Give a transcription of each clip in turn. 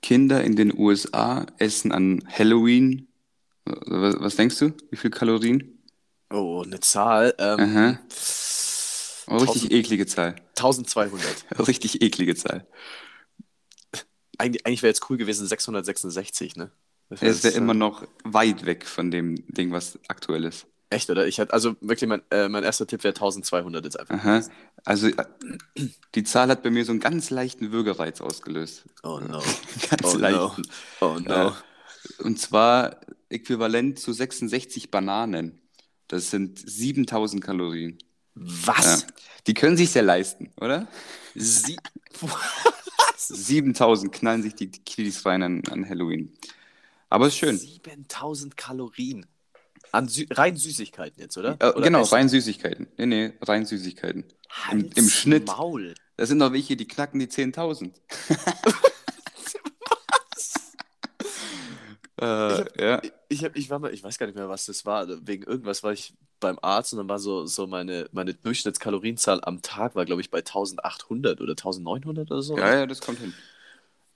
Kinder in den USA essen an Halloween. Was, was denkst du? Wie viel Kalorien? Oh, eine Zahl. Ähm. Oh, richtig 1000 eklige Zahl. 1200. Richtig eklige Zahl. Eigentlich, eigentlich wäre jetzt cool gewesen 666, ne? Das Es wäre immer äh, noch weit weg von dem Ding, was aktuell ist. Echt, oder? Ich hatte, also wirklich, mein, äh, mein erster Tipp wäre 1200 jetzt einfach. Aha. Also äh, die Zahl hat bei mir so einen ganz leichten Würgereiz ausgelöst. Oh no. Ganz Oh no. leichten. Oh no. Ja. Und zwar äquivalent zu 66 Bananen. Das sind 7000 Kalorien. Was? Ja. Die können sich sehr leisten, oder? Sie 7000 knallen sich die Kiddies rein an, an Halloween. Aber ist schön. 7000 Kalorien. An Sü rein Süßigkeiten jetzt, oder? Äh, oder genau, Essen? rein Süßigkeiten. Nee, nee, rein Süßigkeiten. Im, Halt's Im Schnitt. Maul. Da sind noch welche, die knacken die 10.000. äh, ja. Ich, hab, ich war mal, ich weiß gar nicht mehr, was das war. Wegen irgendwas war ich beim Arzt und dann war so, so meine, meine Durchschnittskalorienzahl am Tag war, glaube ich, bei 1800 oder 1900 oder so. ja, ja, das kommt hin.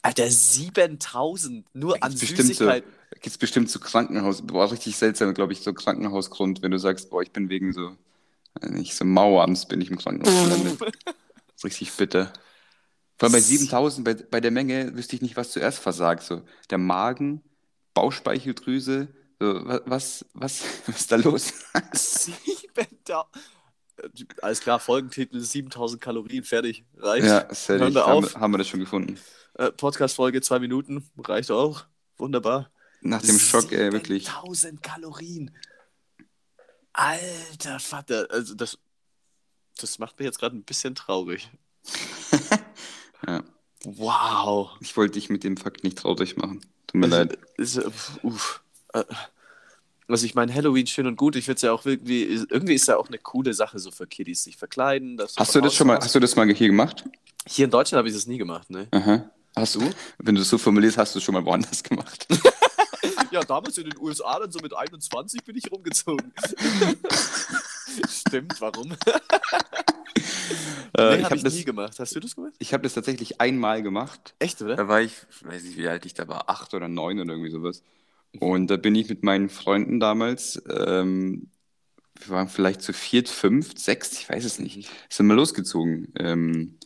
Alter, 7000 nur an bestimmt so, Süßigkeiten. gibt's bestimmt so Krankenhaus, boah, richtig seltsam, glaube ich, so Krankenhausgrund, wenn du sagst, boah, ich bin wegen so, nicht so Mauerams bin ich im Krankenhaus gelandet. Das ist richtig bitter. Vor allem bei 7000, bei, bei der Menge wüsste ich nicht, was zuerst versagt. So, der Magen, Bauchspeicheldrüse, so, wa- was, was, was ist da los? 7000. Alles klar, Folgentitel 7000 Kalorien, fertig. Reicht. Ja, fertig. Haben, haben wir das schon gefunden. Äh, Podcast-Folge, zwei Minuten, reicht auch. Wunderbar. Nach dem Schock, ey, wirklich. 1000 Kalorien. Alter Vater, also das, das macht mich jetzt gerade ein bisschen traurig. Ja. Wow. Ich wollte dich mit dem Fakt nicht traurig machen. Tut mir leid. Ist, äh, uff. Äh, Also ich meine, Halloween schön und gut. Ich finde es ja auch irgendwie, irgendwie ist ja auch eine coole Sache, so für Kiddies sich verkleiden. Hast du das Haus schon mal, hast du das mal hier gemacht? Hier in Deutschland habe ich das nie gemacht, ne? Aha. Hast du? Wenn du es so formulierst, hast du es schon mal woanders gemacht. Ja, damals in den USA, dann so mit 21 bin ich rumgezogen. Stimmt, warum? Äh, nee, ich habe habe ich das, nie gemacht. Hast du das gemacht? ich hab das tatsächlich einmal gemacht. Echt, oder? Da war ich, weiß nicht, wie alt ich da war, acht oder neun oder irgendwie sowas. Und da bin ich mit meinen Freunden damals, ähm, wir waren vielleicht zu viert, fünf, sechs, ich weiß es nicht, sind wir losgezogen. Ähm,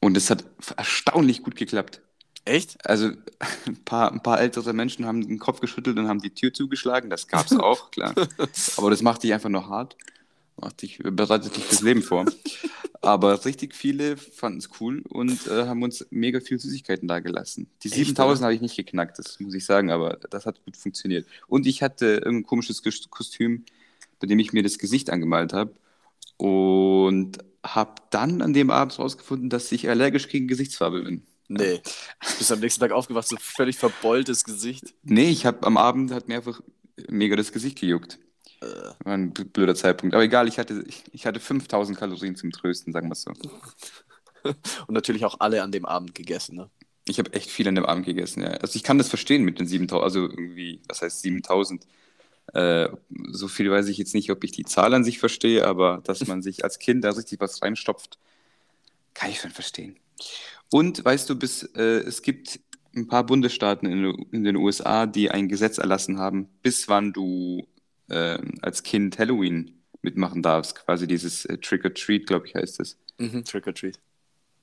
und es hat erstaunlich gut geklappt. Echt? Also ein paar, ein paar ältere Menschen haben den Kopf geschüttelt und haben die Tür zugeschlagen. Das gab es auch, klar. Aber das macht dich einfach nur hart. Macht dich, bereitet dich fürs Leben vor. Aber richtig viele fanden es cool und äh, haben uns mega viel Süßigkeiten da gelassen. Die Echt, 7000 habe ich nicht geknackt, das muss ich sagen, aber das hat gut funktioniert. Und ich hatte irgendein komisches Kostüm, bei dem ich mir das Gesicht angemalt habe. Und habe dann an dem Abend rausgefunden, dass ich allergisch gegen Gesichtsfarbe bin. Nee. Du bist am nächsten Tag aufgewacht, so völlig verbeultes Gesicht. Nee, ich habe am Abend hat mir einfach mega das Gesicht gejuckt. Äh, War ein blöder Zeitpunkt. Aber egal, ich hatte, ich, ich hatte 5000 Kalorien zum Trösten, sagen wir es so. Und natürlich auch alle an dem Abend gegessen, ne? Ich habe echt viel an dem Abend gegessen, ja. Also ich kann das verstehen mit den 7000, also irgendwie, was heißt 7000? Äh, so viel weiß ich jetzt nicht, ob ich die Zahl an sich verstehe, aber dass man sich als Kind da richtig was reinstopft, kann ich schon verstehen. Und weißt du, bis, äh, es gibt ein paar Bundesstaaten in, in den USA, die ein Gesetz erlassen haben, bis wann du ähm, als Kind Halloween mitmachen darfst. Quasi dieses äh, Trick or Treat, glaube ich, heißt es. Mhm. Trick or Treat.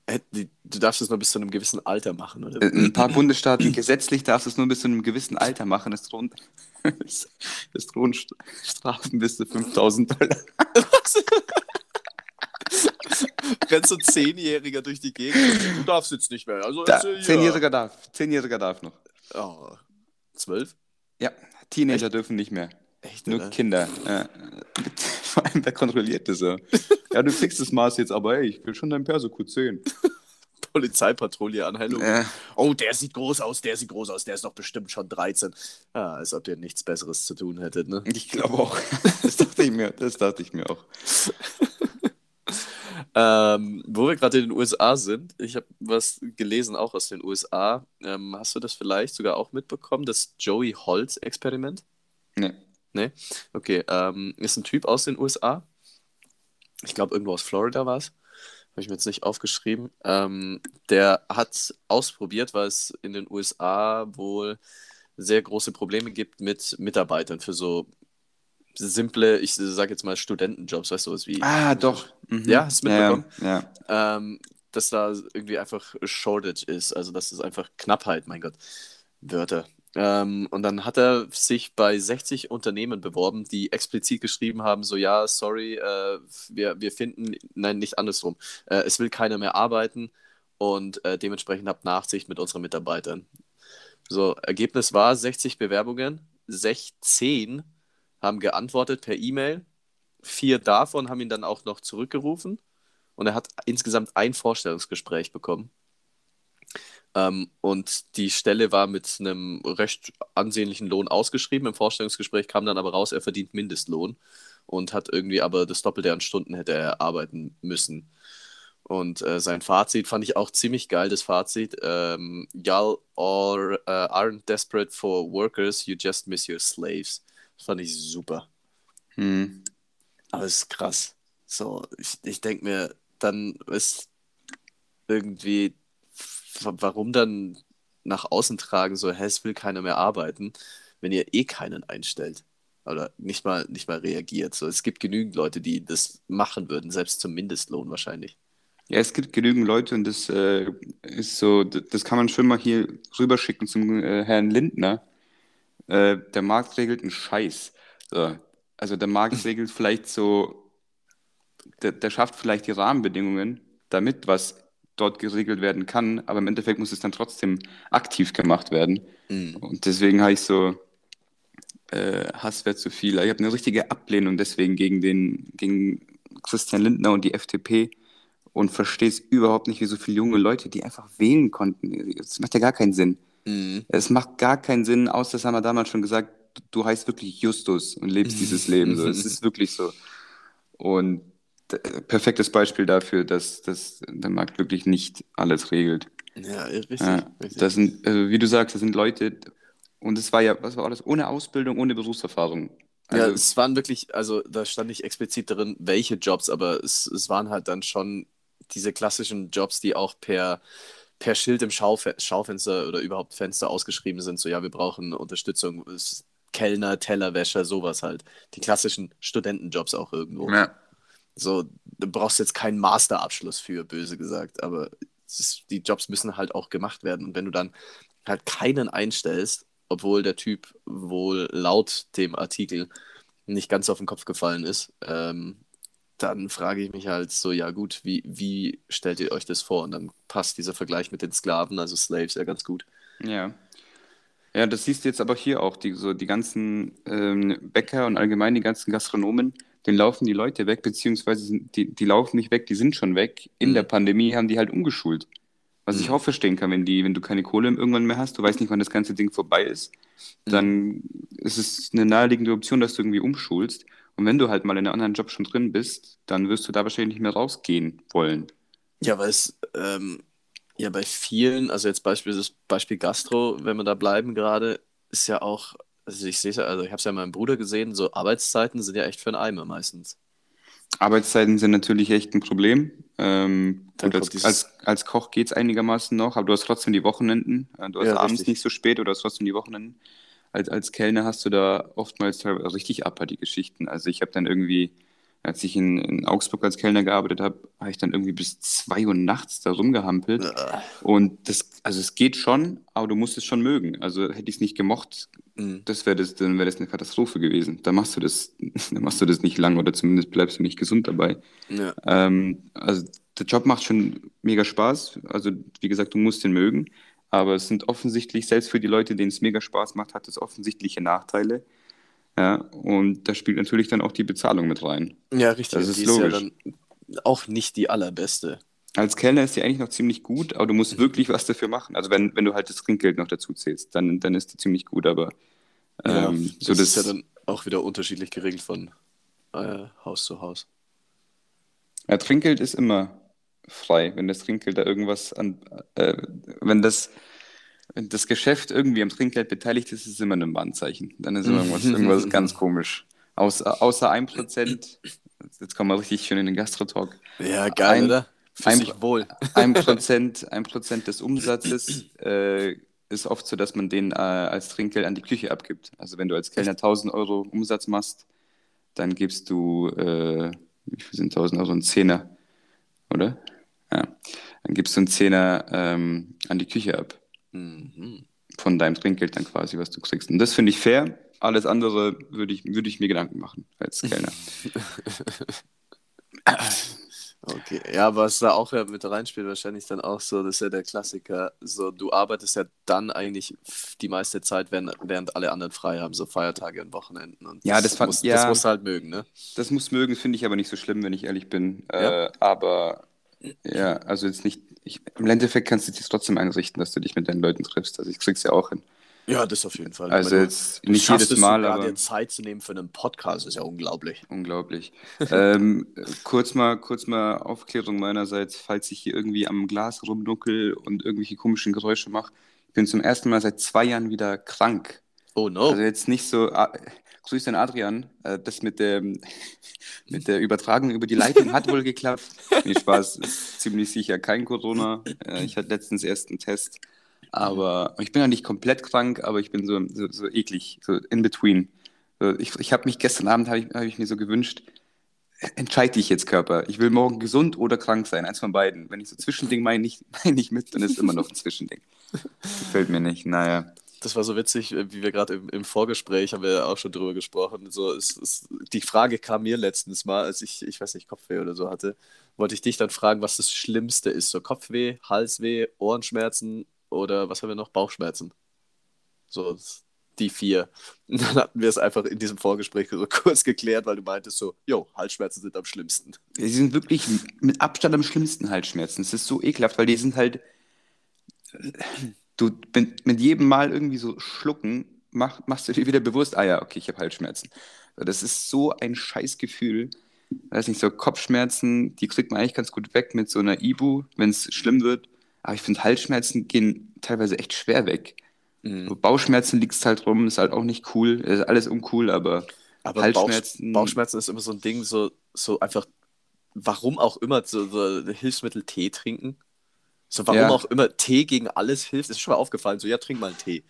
Äh, Du darfst es nur bis zu einem gewissen Alter machen, oder? Äh, Ein paar Bundesstaaten gesetzlich darfst du es nur bis zu einem gewissen Alter machen. Es drohen, es drohen St- Strafen bis zu 5000 Dollar. Rennt so ein Zehnjähriger durch die Gegend. Du darfst jetzt nicht mehr. Also, Da, also, ja. Zehnjähriger darf. Zehnjähriger darf noch. Oh. Zwölf? Ja, Teenager dürfen nicht mehr. Echt, Nur oder? Kinder. Ja. Vor allem, wer kontrolliert das? Ja, du kriegst das Maß jetzt, aber ey, ich will schon dein Perso kurz sehen. Polizeipatrouille an Halloween. Äh, Oh, der sieht groß aus, der sieht groß aus, der ist doch bestimmt schon 13. Ja, als ob ihr nichts Besseres zu tun hättet, ne? ich glaube auch. Das dachte ich mir, das dachte ich mir auch. Ähm, wo wir gerade in den USA sind, ich habe was gelesen auch aus den USA. Ähm, hast du das vielleicht sogar auch mitbekommen, das Joey Holz-Experiment? Nee. Nee? Okay, ähm, ist ein Typ aus den USA. Ich glaube, irgendwo aus Florida war es. habe ich mir jetzt nicht aufgeschrieben. Ähm, der hat ausprobiert, weil es in den USA wohl sehr große Probleme gibt mit Mitarbeitern für so simple, ich sage jetzt mal Studentenjobs, weißt du, was wie. Ah, doch. Mhm. Ja, hast du mitbekommen? Ja. ja. Ähm, dass da irgendwie einfach Shortage ist, also dass es einfach Knappheit, mein Gott, Wörter. Ähm, und dann hat er sich bei 60 Unternehmen beworben, die explizit geschrieben haben, so ja, sorry, äh, wir, wir finden, nein, nicht andersrum, äh, es will keiner mehr arbeiten und äh, dementsprechend habt Nachsicht mit unseren Mitarbeitern. So, Ergebnis war 60 Bewerbungen, 16 haben geantwortet per E-Mail, vier davon haben ihn dann auch noch zurückgerufen und er hat insgesamt ein Vorstellungsgespräch bekommen. Ähm, und die Stelle war mit einem recht ansehnlichen Lohn ausgeschrieben. Im Vorstellungsgespräch kam dann aber raus, er verdient Mindestlohn und hat irgendwie aber das Doppelte an Stunden hätte er arbeiten müssen. Und äh, sein Fazit fand ich auch ziemlich geil, das Fazit. Ähm, Y'all uh, aren't desperate for workers, you just miss your slaves. Das fand ich super. Hm. Aber es ist krass. So, ich, ich denke mir, dann ist irgendwie warum dann nach außen tragen, so, hä, es will keiner mehr arbeiten, wenn ihr eh keinen einstellt? Oder nicht mal, nicht mal reagiert. So, es gibt genügend Leute, die das machen würden, selbst zum Mindestlohn wahrscheinlich. Ja, es gibt genügend Leute und das äh, ist so, das kann man schon mal hier rüberschicken zum äh, Herrn Lindner. Äh, der Markt regelt einen Scheiß. So. Also der Markt regelt vielleicht so, der, der schafft vielleicht die Rahmenbedingungen, damit was dort geregelt werden kann, aber im Endeffekt muss es dann trotzdem aktiv gemacht werden. Mhm. Und deswegen habe ich so, äh, Hass wäre zu viel. Ich habe eine richtige Ablehnung deswegen gegen den, gegen Christian Lindner und die FDP und verstehe es überhaupt nicht, wie so viele junge Leute, die einfach wählen konnten. Das macht ja gar keinen Sinn. Mhm. Es macht gar keinen Sinn, außer das haben wir damals schon gesagt, du heißt wirklich Justus und lebst dieses Leben. So. Es ist wirklich so. Und perfektes Beispiel dafür, dass, dass der Markt wirklich nicht alles regelt. Ja, richtig. Ja, das sind, also wie du sagst, das sind Leute, und es war ja, was war alles, ohne Ausbildung, ohne Berufserfahrung. ja, Also, es waren wirklich, also da stand nicht explizit drin, welche Jobs, aber es, es waren halt dann schon diese klassischen Jobs, die auch per, per Schild im Schaufe Schaufenster oder überhaupt Fenster ausgeschrieben sind. So, ja, wir brauchen Unterstützung, Kellner, Tellerwäscher, sowas halt. Die klassischen Studentenjobs auch irgendwo. ja, So, du brauchst jetzt keinen Masterabschluss für, böse gesagt, aber ist, die Jobs müssen halt auch gemacht werden. Und wenn du dann halt keinen einstellst, obwohl der Typ wohl laut dem Artikel nicht ganz auf den Kopf gefallen ist, ähm, dann frage ich mich halt so, ja gut, wie, wie stellt ihr euch das vor? Und dann passt dieser Vergleich mit den Sklaven, also Slaves, ja ganz gut. ja. Ja, das siehst du jetzt aber hier auch, die, so die ganzen ähm, Bäcker und allgemein die ganzen Gastronomen, denen laufen die Leute weg, beziehungsweise die, die laufen nicht weg, die sind schon weg. In Mhm. der Pandemie haben die halt umgeschult. Was ich Mhm. auch verstehen kann, wenn die, wenn du keine Kohle irgendwann mehr hast, du weißt nicht, wann das ganze Ding vorbei ist, dann ist es eine naheliegende Option, dass du irgendwie umschulst. Und wenn du halt mal in einem anderen Job schon drin bist, dann wirst du da wahrscheinlich nicht mehr rausgehen wollen. Ja, weil es ähm, ja bei vielen, also jetzt Beispiel, das Beispiel Gastro, wenn wir da bleiben gerade, ist ja auch, also ich sehe es ja, also ich habe es ja meinem Bruder gesehen, so Arbeitszeiten sind ja echt für einen Eimer meistens. Arbeitszeiten sind natürlich echt ein Problem. Ähm, gut, als, als, als Koch geht es einigermaßen noch, aber du hast trotzdem die Wochenenden. Äh, Du hast Ja, abends richtig. nicht so spät oder du hast trotzdem die Wochenenden. Als, als Kellner hast du da oftmals richtig abartige Geschichten. Also ich habe dann irgendwie, als ich in, in Augsburg als Kellner gearbeitet habe, habe ich dann irgendwie bis zwei Uhr nachts da rumgehampelt. Und das, also es geht schon, aber du musst es schon mögen. Also hätte ich es nicht gemocht, mh. das wäre das, dann wäre das eine Katastrophe gewesen. Da machst du das, dann machst du das nicht lang oder zumindest bleibst du nicht gesund dabei. ja. Ähm, also der Job macht schon mega Spaß. Also wie gesagt, du musst den mögen. Aber es sind offensichtlich, selbst für die Leute, denen es mega Spaß macht, hat es offensichtliche Nachteile. Ja, und da spielt natürlich dann auch die Bezahlung mit rein. ja, richtig. Das ist ist ja logisch. dann auch nicht die allerbeste. Als Kellner ist die eigentlich noch ziemlich gut, aber du musst wirklich was dafür machen. Also wenn, wenn du halt das Trinkgeld noch dazu zählst, dann, dann ist die ziemlich gut. Aber Ja, ähm, das so das, ist ja dann auch wieder unterschiedlich geregelt von äh, Haus zu Haus. Ja, Trinkgeld ist immer frei, wenn das Trinkgeld da irgendwas an, äh, wenn das, wenn das Geschäft irgendwie am Trinkgeld beteiligt ist, ist es immer ein Warnzeichen. Dann ist immer irgendwas, irgendwas ganz komisch. Außer, außer 1%, jetzt kommen wir richtig schön in den Gastro-Talk. Ja, geil, Ein- oder? Für Ein- sich wohl. ein Prozent, ein Prozent des Umsatzes äh, ist oft so, dass man den äh, als Trinkgeld an die Küche abgibt. Also wenn du als Kellner 1000 Euro Umsatz machst, dann gibst du, äh, wie viel sind 1000 Euro? Ein Zehner, oder? Ja. Dann gibst du einen Zehner ähm, an die Küche ab. Mhm. Von deinem Trinkgeld dann quasi, was du kriegst. Und das finde ich fair. Alles andere würde ich, würde ich mir Gedanken machen als Kellner. Okay, ja, was da auch mit reinspielt, wahrscheinlich dann auch so, das ist ja der Klassiker, so du arbeitest ja dann eigentlich die meiste Zeit, während, während alle anderen frei haben, so Feiertage und Wochenenden. Und Ja, das fand- musst, ja. das musst du halt mögen, ne? Das muss mögen, finde ich aber nicht so schlimm, wenn ich ehrlich bin. Ja? Äh, aber ja, also jetzt nicht. Ich, Im Endeffekt kannst du dich trotzdem einrichten, dass du dich mit deinen Leuten triffst. Also ich krieg's ja auch hin. Ja, das auf jeden Fall. Also jetzt nicht jedes es Mal, sogar, aber dir Zeit zu nehmen für einen Podcast, ist ja unglaublich. unglaublich. ähm, kurz mal, kurz mal Aufklärung meinerseits, falls ich hier irgendwie am Glas rumnuckel und irgendwelche komischen Geräusche mache. Ich bin zum ersten Mal seit zwei Jahren wieder krank. Oh no. Also jetzt nicht so. Ah, grüß den Adrian. Äh, das mit der, mit der Übertragung über die Leitung hat wohl geklappt. Nee, Spaß, ist ziemlich sicher kein Corona. Äh, ich hatte letztens erst einen Test. Aber ich bin ja nicht komplett krank, aber ich bin so, so, so eklig, so in between. Ich ich habe mich gestern Abend, habe ich, hab ich mir so gewünscht, entscheide dich jetzt, Körper. Ich will morgen gesund oder krank sein, eins von beiden. Wenn ich so Zwischending meine nicht, meine nicht mit, dann ist immer noch ein Zwischending. Gefällt mir nicht, naja. Das war so witzig, äh, wie wir gerade im, im Vorgespräch haben wir auch schon drüber gesprochen. So, es, es, die Frage kam mir letztens mal, als ich, ich weiß nicht, Kopfweh oder so hatte, wollte ich dich dann fragen, was das Schlimmste ist. So Kopfweh, Halsweh, Ohrenschmerzen oder was haben wir noch? Bauchschmerzen. So die vier. Und dann hatten wir es einfach in diesem Vorgespräch so kurz geklärt, weil du meintest so, jo, Halsschmerzen sind am schlimmsten. Die sind wirklich mit Abstand am schlimmsten Halsschmerzen. Es ist so ekelhaft, weil die sind halt. Du mit, mit jedem Mal irgendwie so schlucken, mach, machst du dir wieder bewusst, ah ja, okay, ich habe Halsschmerzen. Das ist so ein Scheißgefühl. Weiß nicht, so Kopfschmerzen, die kriegt man eigentlich ganz gut weg mit so einer Ibu, wenn es schlimm wird. Aber ich finde, Halsschmerzen gehen teilweise echt schwer weg. So Bauchschmerzen liegt halt rum, ist halt auch nicht cool. Ist alles uncool, aber, Aber Halsschmerzen. Bauch, Bauchschmerzen ist immer so ein Ding, so, so einfach, warum auch immer, so, so Hilfsmittel Tee trinken. So, warum Ja. auch immer Tee gegen alles hilft, ist schon mal aufgefallen. So, ja, trink mal einen Tee.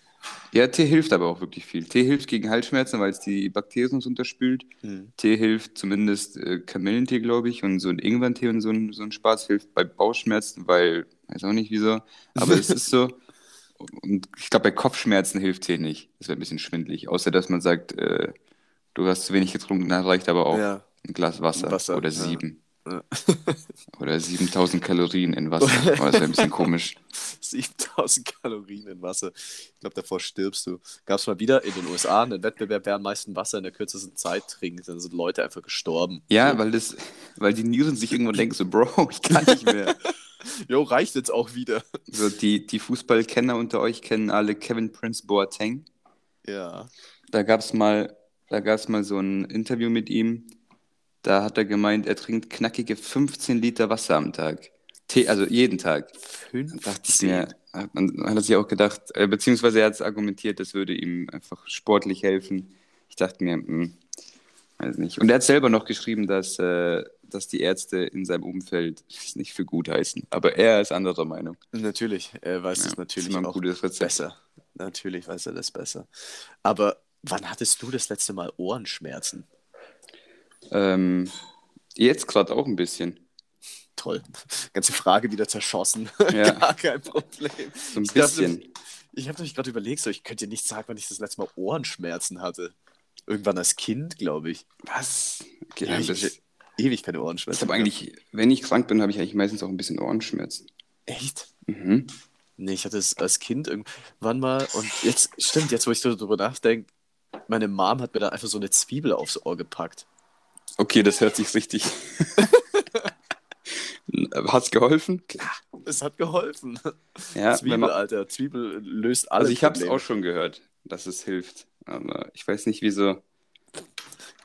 Ja, Tee hilft aber auch wirklich viel. Tee hilft gegen Halsschmerzen, weil es die Bakterien so unterspült. Tee hilft zumindest äh, Kamillentee, glaube ich, und so ein Ingwertee und so ein, so ein Spaß hilft bei Bauchschmerzen, weil, weiß auch nicht wieso, aber es ist so. Und ich glaube, bei Kopfschmerzen hilft Tee nicht. Das wäre ein bisschen schwindlig. Außer, dass man sagt, äh, du hast zu wenig getrunken, dann reicht aber auch Ja. ein Glas Wasser, Wasser, oder ja. sieben. Oder 7000 Kalorien in Wasser. Oh, das wäre ein bisschen komisch. 7000 Kalorien in Wasser. Ich glaube, davor stirbst du. Gab es mal wieder in den USA einen Wettbewerb, wer am meisten Wasser in der kürzesten Zeit trinkt. Dann sind Leute einfach gestorben. Ja, weil das, weil die Nieren sich irgendwann denken, so, Bro, ich kann nicht mehr. Jo, reicht jetzt auch wieder. So, die, die Fußballkenner unter euch kennen alle Kevin Prince Boateng. Ja. Da gab es mal, da gab's mal so ein Interview mit ihm. Da hat er gemeint, er trinkt knackige 15 Liter Wasser am Tag. Tee, also jeden Tag. Da dachte ich 15. mir, hat, man, hat er sich auch gedacht, äh, beziehungsweise er hat es argumentiert, das würde ihm einfach sportlich helfen. Ich dachte mir, hm, weiß nicht. Und er hat selber noch geschrieben, dass, äh, dass die Ärzte in seinem Umfeld es nicht für gut heißen. Aber er ist anderer Meinung. Natürlich, er weiß Ja, es natürlich auch gutes besser. Natürlich weiß er das besser. Aber wann hattest du das letzte Mal Ohrenschmerzen? Ähm, jetzt gerade auch ein bisschen. Toll. Ganze Frage wieder zerschossen. Ja. Gar kein Problem. So ein Ich dachte, bisschen. Ich habe nämlich gerade überlegt, so, ich könnte dir nicht sagen, wann ich das letzte Mal Ohrenschmerzen hatte. Irgendwann als Kind, glaube ich. Was? Okay, Ja, ich ich ewig keine Ohrenschmerzen. habe eigentlich, wenn ich krank bin, habe ich eigentlich meistens auch ein bisschen Ohrenschmerzen. Echt? Mhm. Nee, ich hatte es als Kind irgendwann mal und jetzt, stimmt, jetzt wo ich so drüber nachdenke, meine Mom hat mir da einfach so eine Zwiebel aufs Ohr gepackt. Okay, das hört sich richtig. Hat's geholfen? Klar. Es hat geholfen. Ja, Zwiebel, man, Alter, Zwiebel löst alle also ich habe es auch schon gehört, dass es hilft. Aber ich weiß nicht, wieso.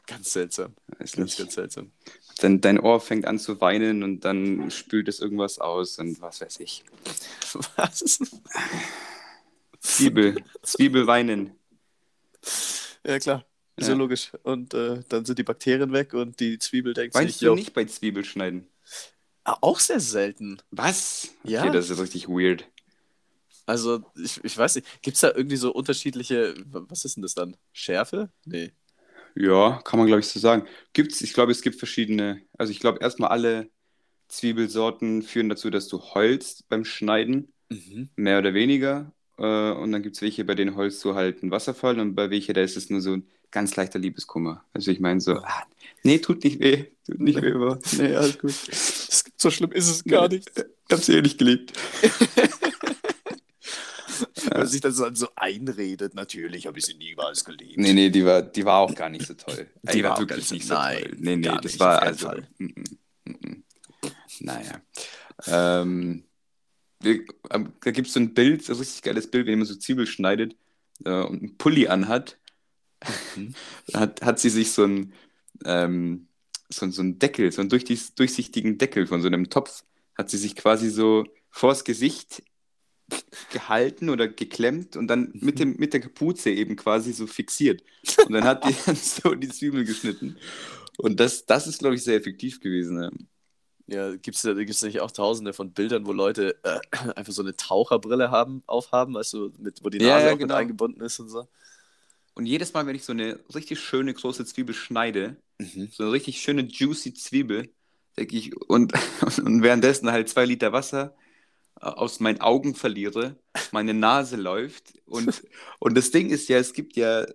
Ganz seltsam. Weiß Ganz, ganz seltsam. Dann dein Ohr fängt an zu weinen und dann spült es irgendwas aus und was weiß ich. Was? Zwiebel. Zwiebel weinen. Ja, klar. Ist ja Ja. logisch. Und äh, dann sind die Bakterien weg und die Zwiebel denkt Weinst sich, du jo, nicht bei Zwiebelschneiden? Auch sehr selten. Was? Ja. Okay, das ist richtig weird. Also, ich, ich weiß nicht, gibt es da irgendwie so unterschiedliche, was ist denn das dann? Schärfe? Nee. Ja, kann man glaube ich so sagen. Gibt's, ich glaube, es gibt verschiedene, also ich glaube erstmal alle Zwiebelsorten führen dazu, dass du heulst beim Schneiden, Mhm. mehr oder weniger. Äh, und dann gibt es welche, bei denen heulst du halt einen Wasserfall und bei welche, da ist es nur so ein ganz leichter Liebeskummer. Also ich meine so, ah, nee, tut nicht weh, tut nicht weh, aber nee, alles gut. Das, so schlimm ist es gar nicht. Ich hab sie eh nicht geliebt. Wenn man sich dann so, einredet, natürlich habe ich sie niemals geliebt. Nee, nee, die war, die war auch gar nicht so toll. Die war auch wirklich nicht so- nein, toll. Nee, nee, das nicht, war also. Mm, mm, mm. Naja. Ähm, ähm, da gibt es so ein Bild, so ein richtig geiles Bild, wenn jemand so Zwiebel schneidet äh, und einen Pulli anhat, Mhm. hat, hat sie sich so ein ähm, so, so einen Deckel, so einen durch, durchsichtigen Deckel von so einem Topf, hat sie sich quasi so vors Gesicht gehalten oder geklemmt und dann mit, dem, mit der Kapuze eben quasi so fixiert. Und dann hat die dann so die Zwiebel geschnitten. Und das, das ist, glaube ich, sehr effektiv gewesen. Ja. Ja, gibt es da gibt's nicht auch tausende von Bildern, wo Leute äh, einfach so eine Taucherbrille haben, aufhaben, weißt du, mit, wo die Nase Ja, ja, auch genau. mit eingebunden ist und so? Und jedes Mal, wenn ich so eine richtig schöne große Zwiebel schneide, Mhm. so eine richtig schöne juicy Zwiebel, denke ich, und, und währenddessen halt zwei Liter Wasser äh, aus meinen Augen verliere, meine Nase läuft. Und, und das Ding ist ja, es gibt ja,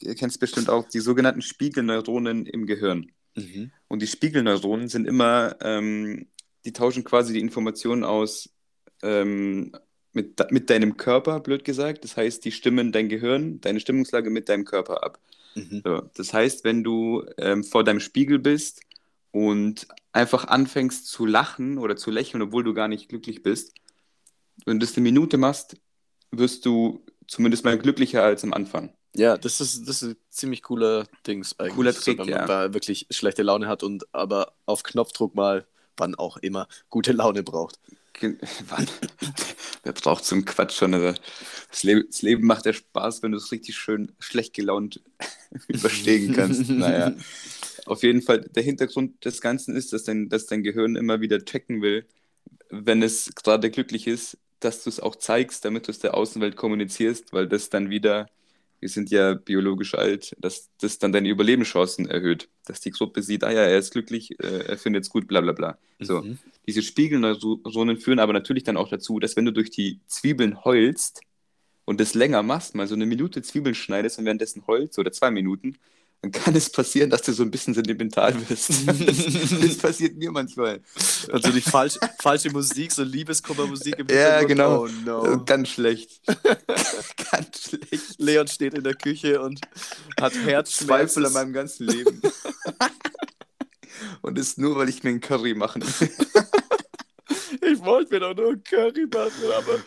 ihr kennt es bestimmt auch, die sogenannten Spiegelneuronen im Gehirn. Mhm. Und die Spiegelneuronen sind immer, ähm, die tauschen quasi die Informationen aus ähm, mit, mit deinem Körper, blöd gesagt. Das heißt, die stimmen dein Gehirn, deine Stimmungslage mit deinem Körper ab. Mhm. So, das heißt, wenn du ähm, vor deinem Spiegel bist und einfach anfängst zu lachen oder zu lächeln, obwohl du gar nicht glücklich bist, wenn du das eine Minute machst, wirst du zumindest mal glücklicher als am Anfang. Ja, das ist, das ist ein ziemlich cooler Dings eigentlich. Cooler so, Trick, wenn man ja. da wirklich schlechte Laune hat und aber auf Knopfdruck mal, wann auch immer, gute Laune braucht. Ge- Wann? Wer braucht so einen Quatsch schon? Das, Leben, das Leben macht ja Spaß, wenn du es richtig schön schlecht gelaunt überstehen kannst. naja. Auf jeden Fall, der Hintergrund des Ganzen ist, dass dein, dass dein Gehirn immer wieder checken will, wenn es gerade glücklich ist, dass du es auch zeigst, damit du es der Außenwelt kommunizierst, weil das dann wieder, wir sind ja biologisch alt, dass das dann deine Überlebenschancen erhöht. Dass die Gruppe sieht, ah ja, er ist glücklich, äh, er findet es gut, bla bla bla. So. Mhm. Diese Spiegelneuronen führen aber natürlich dann auch dazu, dass wenn du durch die Zwiebeln heulst und das länger machst, mal so eine Minute Zwiebeln schneidest und währenddessen heulst oder zwei Minuten, dann kann es passieren, dass du so ein bisschen sentimental wirst. das, das passiert mir manchmal. Also die falsch, falsche Musik, so Liebeskummermusik im Ja, genau. Oh Äh, no. Ganz schlecht. Ganz schlecht. Leon steht in der Küche und hat Zweifel Herzschmerzen. an meinem ganzen Leben. und ist nur, weil ich mir einen Curry machen will. Ich wollte mir doch nur ein Curry machen, aber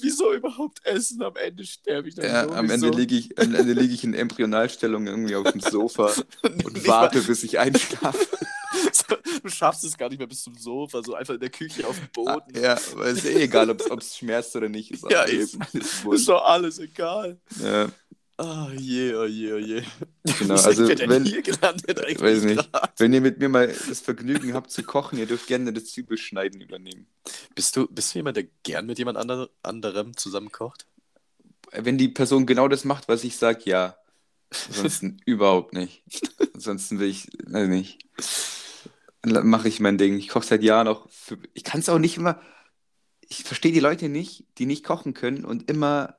wieso überhaupt essen? Am Ende sterbe ich dann Ja, am Ende liege ich, am Ende lieg ich in Embryonalstellung irgendwie auf dem Sofa und warte, bis ich einschlafe. Du schaffst es gar nicht mehr bis zum Sofa, so einfach in der Küche auf dem Boden. Ja, aber ist eh egal, ob es schmerzt oder nicht. Ist Ja, alles, eben. Ist wurscht. doch alles egal. Ja, Ah, je, oh je, oh je. genau. Also, wenn, eigentlich weiß nicht. grad? wenn ihr mit mir mal das Vergnügen habt zu kochen, ihr dürft gerne das Zwiebelschneiden übernehmen. Bist du, bist du jemand, der gern mit jemand ander, anderem zusammen kocht? Wenn die Person genau das macht, was ich sage, ja. Ansonsten überhaupt nicht. Ansonsten will ich, weiß nicht. Dann mache ich mein Ding. Ich koche seit Jahren auch. Für, ich kann es auch nicht immer. Ich verstehe die Leute nicht, die nicht kochen können und immer.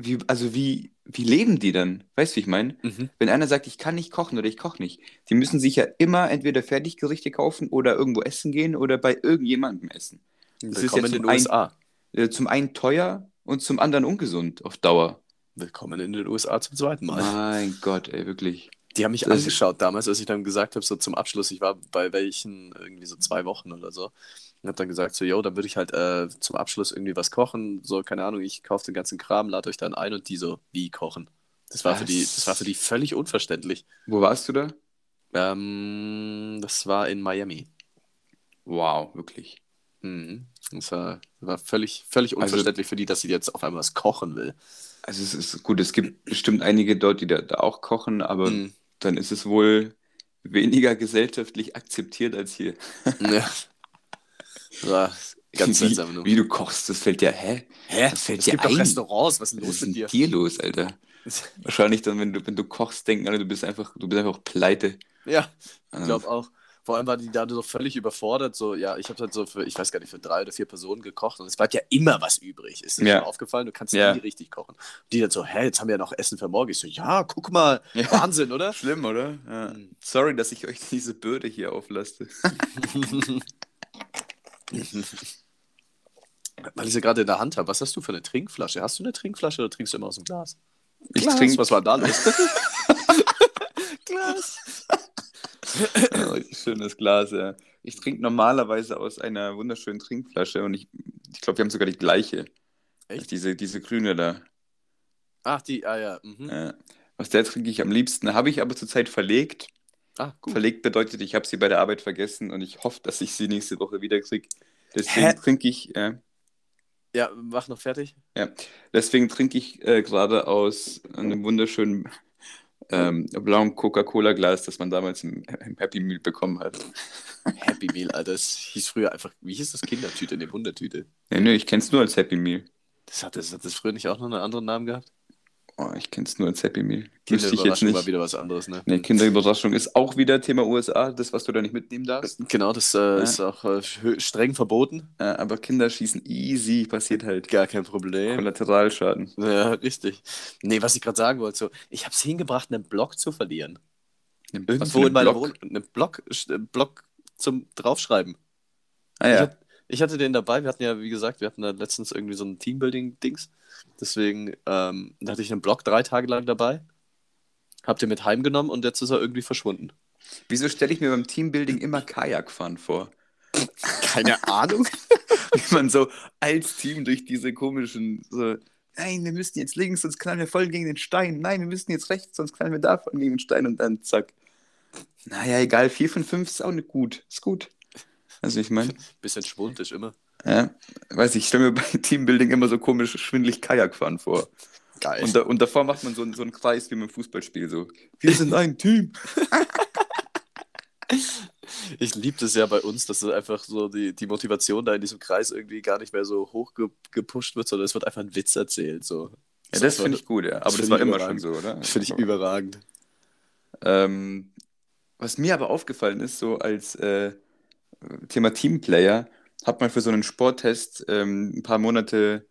Wie, also wie, wie leben die dann? Weißt du, wie ich meine? Mhm. Wenn einer sagt, ich kann nicht kochen oder ich koche nicht, die müssen sich ja immer entweder Fertiggerichte kaufen oder irgendwo essen gehen oder bei irgendjemandem essen. Das ist Willkommen ja in den zum einen- USA. Äh, Zum einen teuer und zum anderen ungesund auf Dauer. Willkommen in den USA zum zweiten Mal. Mein Gott, ey, wirklich. Die haben mich Das- angeschaut damals, als ich dann gesagt habe, so zum Abschluss, ich war bei welchen irgendwie so zwei Wochen oder so. Und habe dann gesagt, so, yo, dann würde ich halt äh, zum Abschluss irgendwie was kochen. So, keine Ahnung, ich kaufe den ganzen Kram, lade euch dann ein und die so, wie kochen? Das war, für die, das war für die völlig unverständlich. Wo warst du da? Ähm, das war in Miami. Wow, wirklich. Mhm. Das war, war völlig, völlig Also- unverständlich für die, dass sie jetzt auf einmal was kochen will. Also es ist gut, es gibt bestimmt einige dort, die da, da auch kochen, aber Mhm. dann ist es wohl weniger gesellschaftlich akzeptiert als hier. Ja. Ja, ganz seltsame wie, wie du kochst, das fällt dir, hä? Hä? Das fällt es dir gibt doch ein. Restaurants, was ist denn Was los ist mit dir? dir los, Alter? Wahrscheinlich dann, wenn du, wenn du kochst, denken alle, du bist einfach, du bist einfach pleite. Ja, ich Also, glaube auch. Vor allem war die da so völlig überfordert. So, ja, ich habe halt so für, ich weiß gar nicht, für drei oder vier Personen gekocht und es bleibt ja immer was übrig. Ist dir Ja. schon aufgefallen? Du kannst Ja. nie richtig kochen. Und die dann so, hä, jetzt haben wir ja noch Essen für morgen. Ich so, ja, guck mal, Ja. Wahnsinn, oder? Schlimm, oder? Ja. Mhm. Sorry, dass ich euch diese Bürde hier auflaste. Weil ich sie gerade in der Hand habe. Was hast du für eine Trinkflasche? Hast du eine Trinkflasche oder trinkst du immer aus dem Glas? Ich Glas, trinke Was war da los? Glas. Oh, schönes Glas, ja. Ich trinke normalerweise aus einer wunderschönen Trinkflasche und ich, ich glaube, wir haben sogar die gleiche. Echt? Diese, diese grüne da. Ach, die, ah ja. Mhm. Ja. Aus der trinke ich am liebsten. Habe ich aber zurzeit verlegt. Ah, gut. Verlegt bedeutet, ich habe sie bei der Arbeit vergessen und ich hoffe, dass ich sie nächste Woche wieder kriege. Deswegen Hä? trinke ich, äh, Ja, mach noch fertig. deswegen trinke ich äh, gerade aus einem wunderschönen ähm, blauen Coca-Cola-Glas, das man damals im, im Happy Meal bekommen hat. Happy Meal, Alter. Das hieß früher einfach, wie hieß das Kindertüte? Ne, Wundertüte. Nee, nee, ich kenne es nur als Happy Meal. Das hat, das hat das früher nicht auch noch einen anderen Namen gehabt? Oh, ich kenne es nur als Happy Meal. Wüsste ich jetzt war wieder was anderes, ne? Nee, Kinderüberraschung ist auch wieder Thema USA, das, was du da nicht mitnehmen darfst. Genau, das äh, ist auch äh, streng verboten. Äh, aber Kinder schießen easy, passiert halt. Gar kein Problem. Kollateralschaden. Ja, richtig. Nee, was ich gerade sagen wollte, so, ich habe es hingebracht, einen Block zu verlieren. Für Irgendwo in meiner? Wohnung. Einen Block, äh, Block zum Draufschreiben. Ah Ich, ja. hat, ich hatte den dabei. Wir hatten ja, wie gesagt, wir hatten da letztens irgendwie so ein Teambuilding-Dings. Deswegen ähm, da hatte ich einen Block drei Tage lang dabei. Hab den mit heimgenommen und jetzt ist er irgendwie verschwunden. Wieso stelle ich mir beim Teambuilding immer Kajakfahren vor? Keine Ahnung. Wie man so als Team durch diese komischen, so, nein, wir müssen jetzt links, sonst knallen wir voll gegen den Stein. Nein, wir müssen jetzt rechts, sonst knallen wir da voll gegen den Stein und dann zack. Naja, egal, 4 von 5 ist auch nicht gut. Ist gut. Also ich meine, Bisschen Schwund ist immer. Ja, weiß ich, ich stelle mir bei Teambuilding immer so komisch schwindelig Kajakfahren vor. Geil. Und, da, und davor macht man so, einen- so einen Kreis wie beim Fußballspiel, so. Wir sind ein Team. Ich liebe das ja bei uns, dass es einfach so die, die Motivation da in diesem Kreis irgendwie gar nicht mehr so hoch ge gepusht wird, sondern es wird einfach ein Witz erzählt. So. Ja, das finde ich gut, ja. Aber das, find war immer schon so, oder? Das finde ich überragend. Ähm, was mir aber aufgefallen ist, so als äh, Thema Teamplayer, hat man für so einen Sporttest ähm, ein paar Monate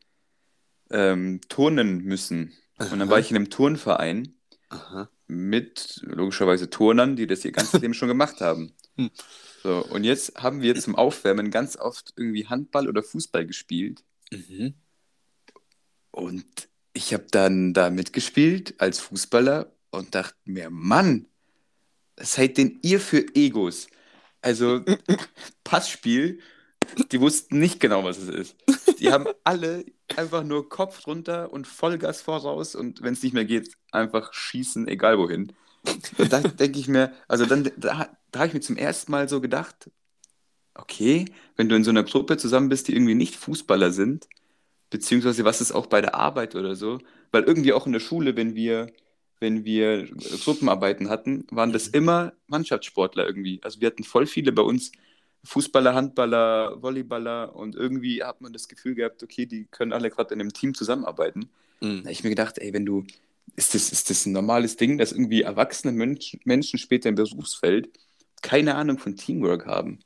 ähm, turnen müssen. Und dann war ich in einem Turnverein Aha. mit logischerweise Turnern, die das ihr ganzes Leben schon gemacht haben. Hm. So, und jetzt haben wir zum Aufwärmen ganz oft irgendwie Handball oder Fußball gespielt. Mhm. Und ich habe dann da mitgespielt als Fußballer und dachte mir, Mann, was seid denn ihr für Egos? Also Passspiel, die wussten nicht genau, was es ist. Die haben alle einfach nur Kopf drunter und Vollgas voraus und wenn es nicht mehr geht, einfach schießen, egal wohin. Und da denke ich mir, also dann, da, da habe ich mir zum ersten Mal so gedacht, okay, wenn du in so einer Gruppe zusammen bist, die irgendwie nicht Fußballer sind, beziehungsweise was ist auch bei der Arbeit oder so, weil irgendwie auch in der Schule, wenn wir, wenn wir Gruppenarbeiten hatten, waren das immer Mannschaftssportler irgendwie. Also wir hatten voll viele bei uns Fußballer, Handballer, Volleyballer und irgendwie hat man das Gefühl gehabt, okay, die können alle gerade in einem Team zusammenarbeiten. Da Mhm. habe ich mir gedacht, ey, wenn du, ist das, ist das ein normales Ding, dass irgendwie erwachsene Mensch, Menschen später im Berufsfeld keine Ahnung von Teamwork haben?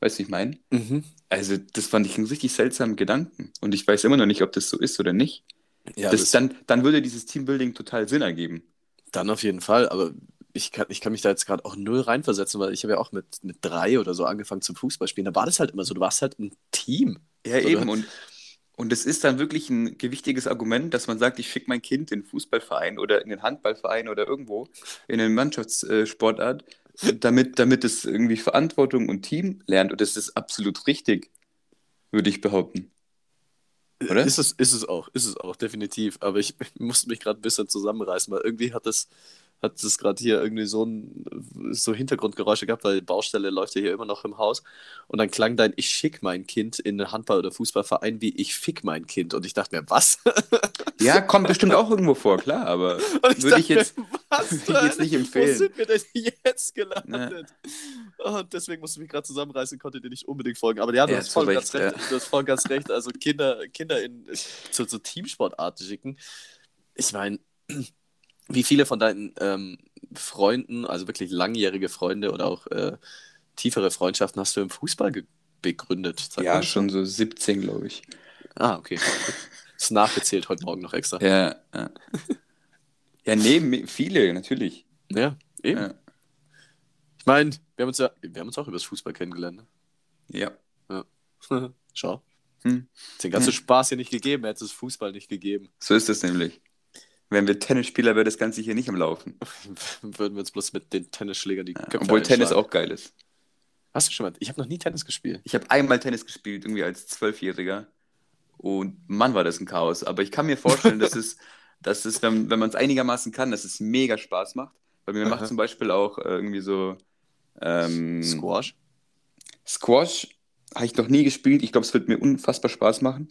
Weißt du, wie ich meine? Mhm. Also, das fand ich einen richtig seltsamen Gedanken. Und ich weiß immer noch nicht, ob das so ist oder nicht. Ja, das, das, dann, dann würde dieses Teambuilding total Sinn ergeben. dann auf jeden Fall, aber ich kann, ich kann mich da jetzt gerade auch null reinversetzen, weil ich habe ja auch mit, mit drei oder so angefangen zum Fußballspielen. Da war das halt immer so, du warst halt ein Team. Ja, Oder? eben. Und, und es ist dann wirklich ein gewichtiges Argument, dass man sagt, ich schicke mein Kind in den Fußballverein oder in den Handballverein oder irgendwo in eine Mannschaftssportart, damit, damit es irgendwie Verantwortung und Team lernt. Und das ist absolut richtig, würde ich behaupten. Oder? Ist es, ist es auch, ist es auch, definitiv. Aber ich, musste mich gerade ein bisschen zusammenreißen, weil irgendwie hat das, hat das gerade hier irgendwie so ein so Hintergrundgeräusche gehabt, weil Baustelle läuft ja hier immer noch im Haus. Und dann klang dein Ich schick mein Kind in einen Handball- oder Fußballverein wie Ich fick mein Kind. Und ich dachte mir, was? Ja, kommt bestimmt auch irgendwo vor, klar, aber Und würde ich jetzt, mir, was würde ich jetzt nicht Wo empfehlen. sind wir denn jetzt gelandet? Oh, deswegen musste ich mich gerade zusammenreißen, konnte dir nicht unbedingt folgen. Aber ja, du Ja, hast voll Recht, ganz recht. Du hast voll ganz recht. Also Kinder, Kinder in zu, zu Teamsportarten schicken. Ich meine, wie viele von deinen ähm, Freunden, also wirklich langjährige Freunde oder auch äh, tiefere Freundschaften hast du im Fußball begründet? Ja, das schon so 17, glaube ich. Ah, okay. Ist nachgezählt heute Morgen noch extra. Ja, ja. Ja, nee, me- viele, natürlich. Ja, eben. Ja. Ich meine, wir haben uns ja, wir haben uns auch über das Fußball kennengelernt. ne? ja. Schau. Hm. Den ganzen Hm. Spaß hier nicht gegeben, hätte es Fußball nicht gegeben. So ist es nämlich. Wären wir Tennisspieler, wäre das Ganze hier nicht am Laufen. Würden wir uns bloß mit den Tennisschlägern die Ja, Köpfe obwohl Tennis auch geil ist. Hast du schon mal? Ich habe noch nie Tennis gespielt. Ich habe einmal Tennis gespielt, irgendwie als Zwölfjähriger. Und Mann, war das ein Chaos. Aber ich kann mir vorstellen, dass es, dass es wenn, wenn man es einigermaßen kann, dass es mega Spaß macht. Weil mir Aha. macht zum Beispiel auch äh, irgendwie so ähm, Squash? Squash habe ich noch nie gespielt. Ich glaube, es wird mir unfassbar Spaß machen.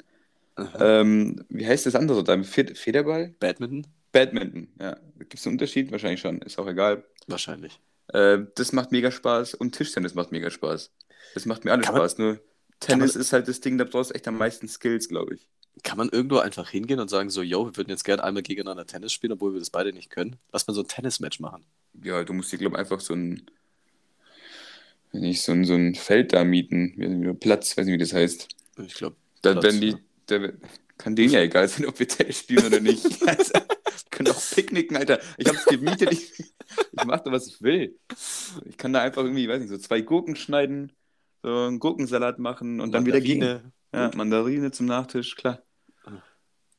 Ähm, wie heißt das andere da? Fed Federball? Badminton? Badminton, ja. Gibt es einen Unterschied? Wahrscheinlich schon, ist auch egal. Wahrscheinlich. Äh, das macht mega Spaß und Tischtennis macht mega Spaß. Das macht mir alles Kann man- Spaß. Nur kann man- Tennis ist halt das Ding, da brauchst du echt am meisten Skills, glaube ich. Kann man irgendwo einfach hingehen und sagen, so, yo, wir würden jetzt gerne einmal gegeneinander Tennis spielen, obwohl wir das beide nicht können? Lass mal so ein Tennismatch machen. Ja, du musst dir, glaube ich, einfach so ein, wenn ich so ein, so ein Feld da mieten, Platz, weiß nicht, wie das heißt. Ich glaube, Da Platz, werden die, ja. Da, kann denen ja egal sein, ob wir Tennis spielen oder nicht. Also, können auch picknicken, Alter. Ich habe es gemietet, ich, ich mache da, was ich will. Ich kann da einfach irgendwie, weiß nicht, so zwei Gurken schneiden, so einen Gurkensalat machen und dann wieder gehen. Mandarine. Ja, Mandarine zum Nachtisch, klar. Was,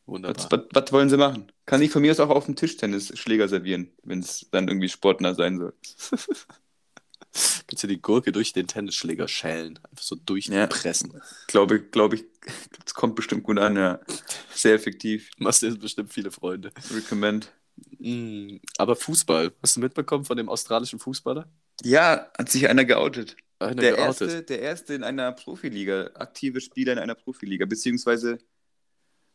Wunderbar. was, was wollen sie machen? Kann ich von mir aus auch auf dem Tischtennis Schläger servieren, wenn es dann irgendwie sportnah sein soll. Kannst du die Gurke durch den Tennisschläger schälen. Einfach so durchpressen. Glaube, glaube ich, das kommt bestimmt gut an, ja. Sehr effektiv. Machst du bestimmt viele Freunde. Recommend. Mm, Aber Fußball, hast du mitbekommen von dem australischen Fußballer? Ja, hat sich einer geoutet. Einer Der geoutet. erste, der erste in einer Profiliga, aktive Spieler in einer Profiliga, beziehungsweise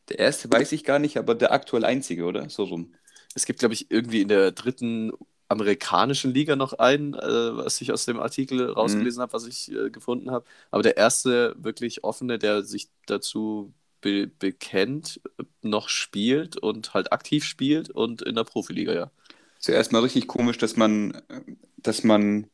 der erste weiß ich gar nicht, aber der aktuell einzige, oder? So rum. Es gibt, glaube ich, irgendwie in der dritten amerikanischen Liga noch einen, äh, was ich aus dem Artikel rausgelesen habe, was ich äh, gefunden habe. Aber der erste wirklich offene, der sich dazu be bekennt, äh, noch spielt und halt aktiv spielt und in der Profiliga, ja. Zuerst mal richtig komisch, dass man, äh, dass man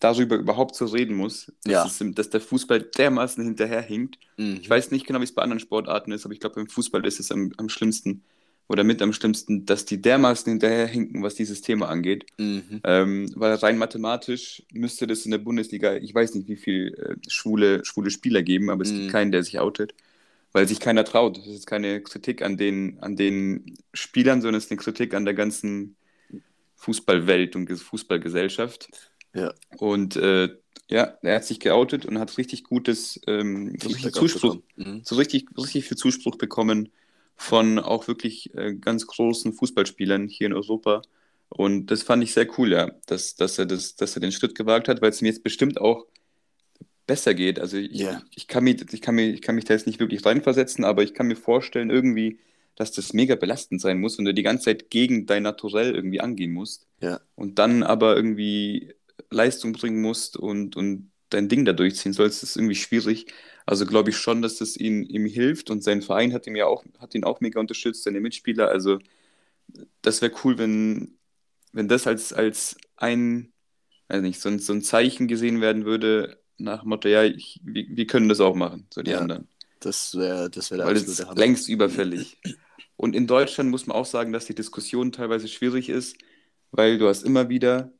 darüber überhaupt so reden muss, dass, Ja. es, dass der Fußball dermaßen hinterherhinkt. Mhm. Ich weiß nicht genau, wie es bei anderen Sportarten ist, aber ich glaube, beim Fußball ist es am, am schlimmsten oder mit am schlimmsten, dass die dermaßen hinterherhinken, was dieses Thema angeht. Mhm. Ähm, weil rein mathematisch müsste das in der Bundesliga, ich weiß nicht, wie viel äh, schwule, schwule Spieler geben, aber es Mhm. gibt keinen, der sich outet, weil sich keiner traut. Das ist keine Kritik an den, an den Spielern, sondern es ist eine Kritik an der ganzen Fußballwelt und Ges- Fußballgesellschaft. Ja. Und äh, ja, er hat sich geoutet und hat richtig gutes, ähm, richtig Zuspruch. Mhm. so richtig, richtig viel Zuspruch bekommen von auch wirklich äh, ganz großen Fußballspielern hier in Europa. Und das fand ich sehr cool, ja, dass, dass, er, das, dass er den Schritt gewagt hat, weil es mir jetzt bestimmt auch besser geht. Also ich, Ja. ich, kann mich, ich, kann mich, ich kann mich da jetzt nicht wirklich reinversetzen, aber ich kann mir vorstellen, irgendwie, dass das mega belastend sein muss, wenn du die ganze Zeit gegen dein Naturell irgendwie angehen musst. Ja. Und dann aber irgendwie Leistung bringen musst und, und dein Ding da durchziehen sollst, ist irgendwie schwierig. Also glaube ich schon, dass das ihn, ihm hilft und sein Verein hat ihm ja auch, hat ihn auch mega unterstützt, seine Mitspieler. Also das wäre cool, wenn, wenn das als, als ein, weiß nicht, so ein, so ein Zeichen gesehen werden würde, nach dem Motto, ja, ich, wir, wir können das auch machen, so die Ja, anderen. Das wäre das wär der Weil ist längst überfällig. Und in Deutschland muss man auch sagen, dass die Diskussion teilweise schwierig ist, weil du hast immer wieder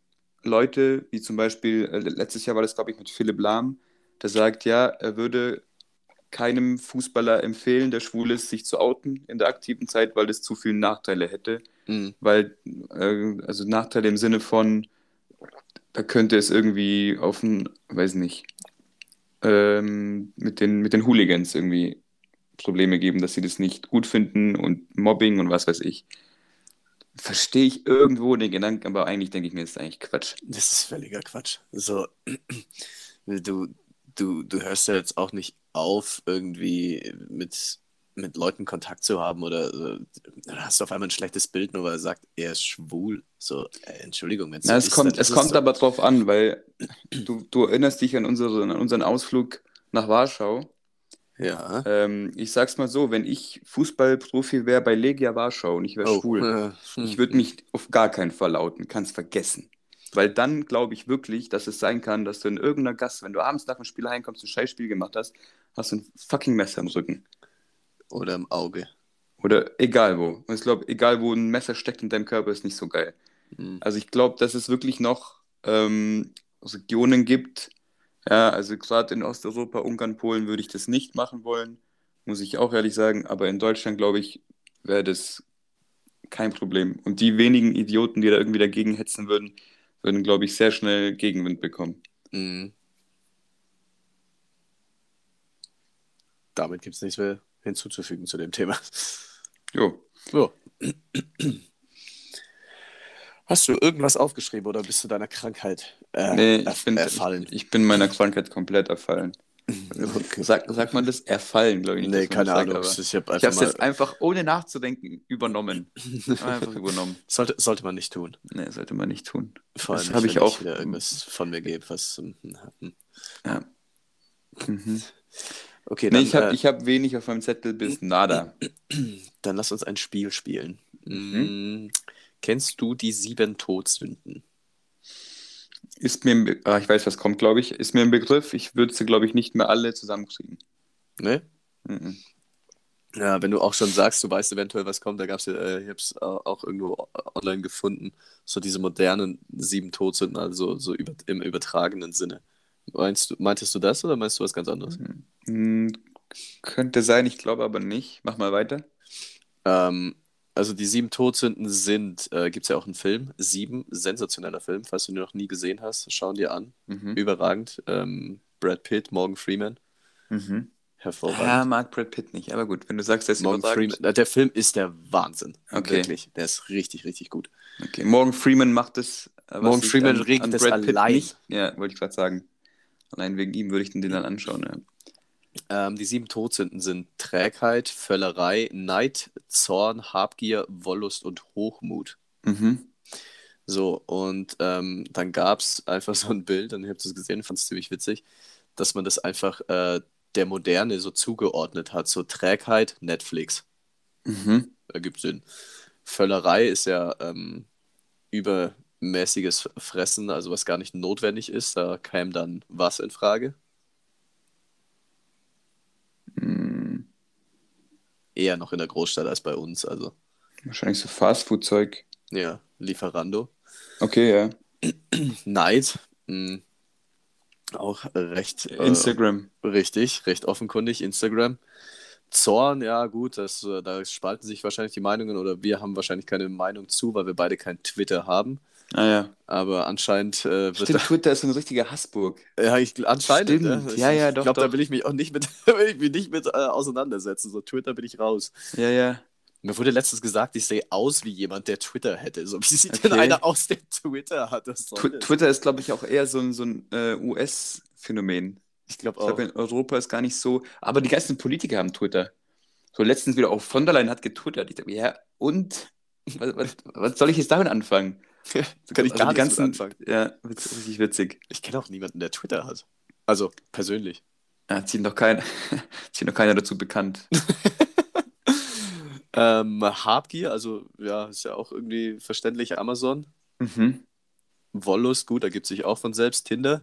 Leute, wie zum Beispiel, äh, letztes Jahr war das, glaube ich, mit Philipp Lahm, der sagt, ja, er würde keinem Fußballer empfehlen, der schwul ist, sich zu outen in der aktiven Zeit, weil das zu viele Nachteile hätte. Mhm. Weil, äh, also Nachteile im Sinne von, da könnte es irgendwie auf ein, weiß nicht, ähm, mit den, mit den Hooligans irgendwie Probleme geben, dass sie das nicht gut finden und Mobbing und was weiß ich. Verstehe ich irgendwo den Gedanken, aber eigentlich denke ich mir, das ist eigentlich Quatsch. Das ist völliger Quatsch. So, du, du, du hörst ja jetzt auch nicht auf, irgendwie mit mit Leuten Kontakt zu haben oder äh, dann hast du auf einmal ein schlechtes Bild, nur weil er sagt, er ist schwul. So, äh, Entschuldigung, wenn es ist, kommt, es kommt so. aber drauf an, weil du, du erinnerst dich an unseren, an unseren Ausflug nach Warschau. Ja. Ähm, ich sag's mal so, wenn ich Fußballprofi wäre bei Legia Warschau und ich wäre Oh, schwul, äh, ich würde mich auf gar keinen Fall lauten, kann's vergessen. Weil dann glaube ich wirklich, dass es sein kann, dass du in irgendeiner Gast, wenn du abends nach dem Spiel heimkommst, ein Scheißspiel gemacht hast, hast du ein fucking Messer im Rücken. Oder im Auge. Oder egal wo. Und ich glaube, egal wo ein Messer steckt in deinem Körper, ist nicht so geil. Mhm. Also ich glaube, dass es wirklich noch ähm, Regionen gibt, ja, also gerade in Osteuropa, Ungarn, Polen würde ich das nicht machen wollen, muss ich auch ehrlich sagen, aber in Deutschland, glaube ich, wäre das kein Problem. Und die wenigen Idioten, die da irgendwie dagegen hetzen würden, würden, glaube ich, sehr schnell Gegenwind bekommen. Mhm. Damit gibt es nichts mehr hinzuzufügen zu dem Thema. Jo. So. Hast du irgendwas aufgeschrieben oder bist du deiner Krankheit äh, Nee, ich bin, erfallen? ich bin meiner Krankheit komplett erfallen. Okay. Sag, sagt man das? Erfallen, glaube ich nicht. Nee, keine sagt, Ahnung. aber Ich habe habe es jetzt einfach ohne nachzudenken übernommen. Einfach übernommen. Sollte, sollte man nicht tun. Nee, sollte man nicht tun. Vor allem, hab nicht, ich auch- wieder irgendwas von mir gebe, was. Ja. Mhm. Okay, Nee, dann, ich habe äh, ich hab wenig auf meinem Zettel bis nada. dann lass uns ein Spiel spielen. Mhm. Mm, Kennst du die sieben Todsünden? Ist mir, im ah, ich weiß, was kommt, glaube ich. Ist mir ein Begriff. Ich würde sie, glaube ich, nicht mehr alle zusammenkriegen. Ne? Mhm. Ja, wenn du auch schon sagst, du weißt eventuell, was kommt, da gab es ja, äh, ich habe es auch irgendwo online gefunden, so diese modernen sieben Todsünden, also so über, im übertragenen Sinne. Meinst du, meintest du das oder meinst du was ganz anderes? Hm, Könnte sein, ich glaube aber nicht. Mach mal weiter. Ähm, also die sieben Todsünden sind, äh, gibt es ja auch einen Film, sieben, sensationeller Film, falls du ihn noch nie gesehen hast, schau ihn dir an, Mhm. überragend. Ähm, Brad Pitt, Morgan Freeman, Mhm. hervorragend. Ja, mag Brad Pitt nicht. Aber gut, wenn du sagst, der ist Morgan überragend. Freeman, äh, der Film ist der Wahnsinn. Okay. Wirklich, der ist richtig, richtig gut. Okay. Morgan Freeman macht es. äh, Morgan Freeman an- regt an es Brad Pitt allein. Nicht. Ja, wollte ich gerade sagen. Allein wegen ihm würde ich den dann anschauen. Ja. Ähm, die sieben Todsünden sind Trägheit, Völlerei, Neid, Zorn, Habgier, Wollust und Hochmut. Mhm. So, und ähm, dann gab es einfach so ein Bild, und ich habe das gesehen, fand es ziemlich witzig, dass man das einfach äh, der Moderne so zugeordnet hat. So Trägheit, Netflix. Mhm. Ergibt Sinn. Völlerei ist ja ähm, übermäßiges Fressen, also was gar nicht notwendig ist. Da käme dann was in Frage? Hm, Eher noch in der Großstadt als bei uns. Also, Wahrscheinlich so Fastfood-Zeug. ja, Lieferando. Okay, ja. Neid. mh, auch recht äh, Instagram. richtig, recht offenkundig. Instagram. Zorn, ja gut, das, äh, da spalten sich wahrscheinlich die Meinungen oder wir haben wahrscheinlich keine Meinung zu, weil wir beide kein Twitter haben. Ah ja. Aber anscheinend äh, wird Stimmt, Twitter ist so eine richtige Hassburg. ja, ich, anscheinend. Stimmt, Ich, ja, ja, ich doch, glaube, da doch. will ich mich auch nicht mit, will ich mich nicht mit äh, auseinandersetzen. So Twitter bin ich raus. Ja, ja. Mir wurde letztens gesagt, ich sehe aus wie jemand, der Twitter hätte. So, wie sieht denn Okay. einer aus, der Twitter hat? Tw? Twitter ist, glaube ich, auch eher so ein, so ein äh, US-Phänomen. Ich glaube Ich auch. glaube, in Europa ist gar nicht so. Aber die ganzen Politiker haben Twitter. So letztens wieder auch von der Leyen hat getwittert. Ich dachte, ja, und? Was, was, was soll ich jetzt damit anfangen? Da kann ich Also gar nichts mit anfangen. Ja, witz, richtig witzig. Ich kenne auch niemanden, der Twitter hat. Also persönlich. Ja, ziehen doch kein, ziehen doch keiner dazu bekannt. Ähm, Habgier, also ja, ist ja auch irgendwie verständlich Amazon. Mhm. Wollust, gut, ergibt sich auch von selbst. Tinder.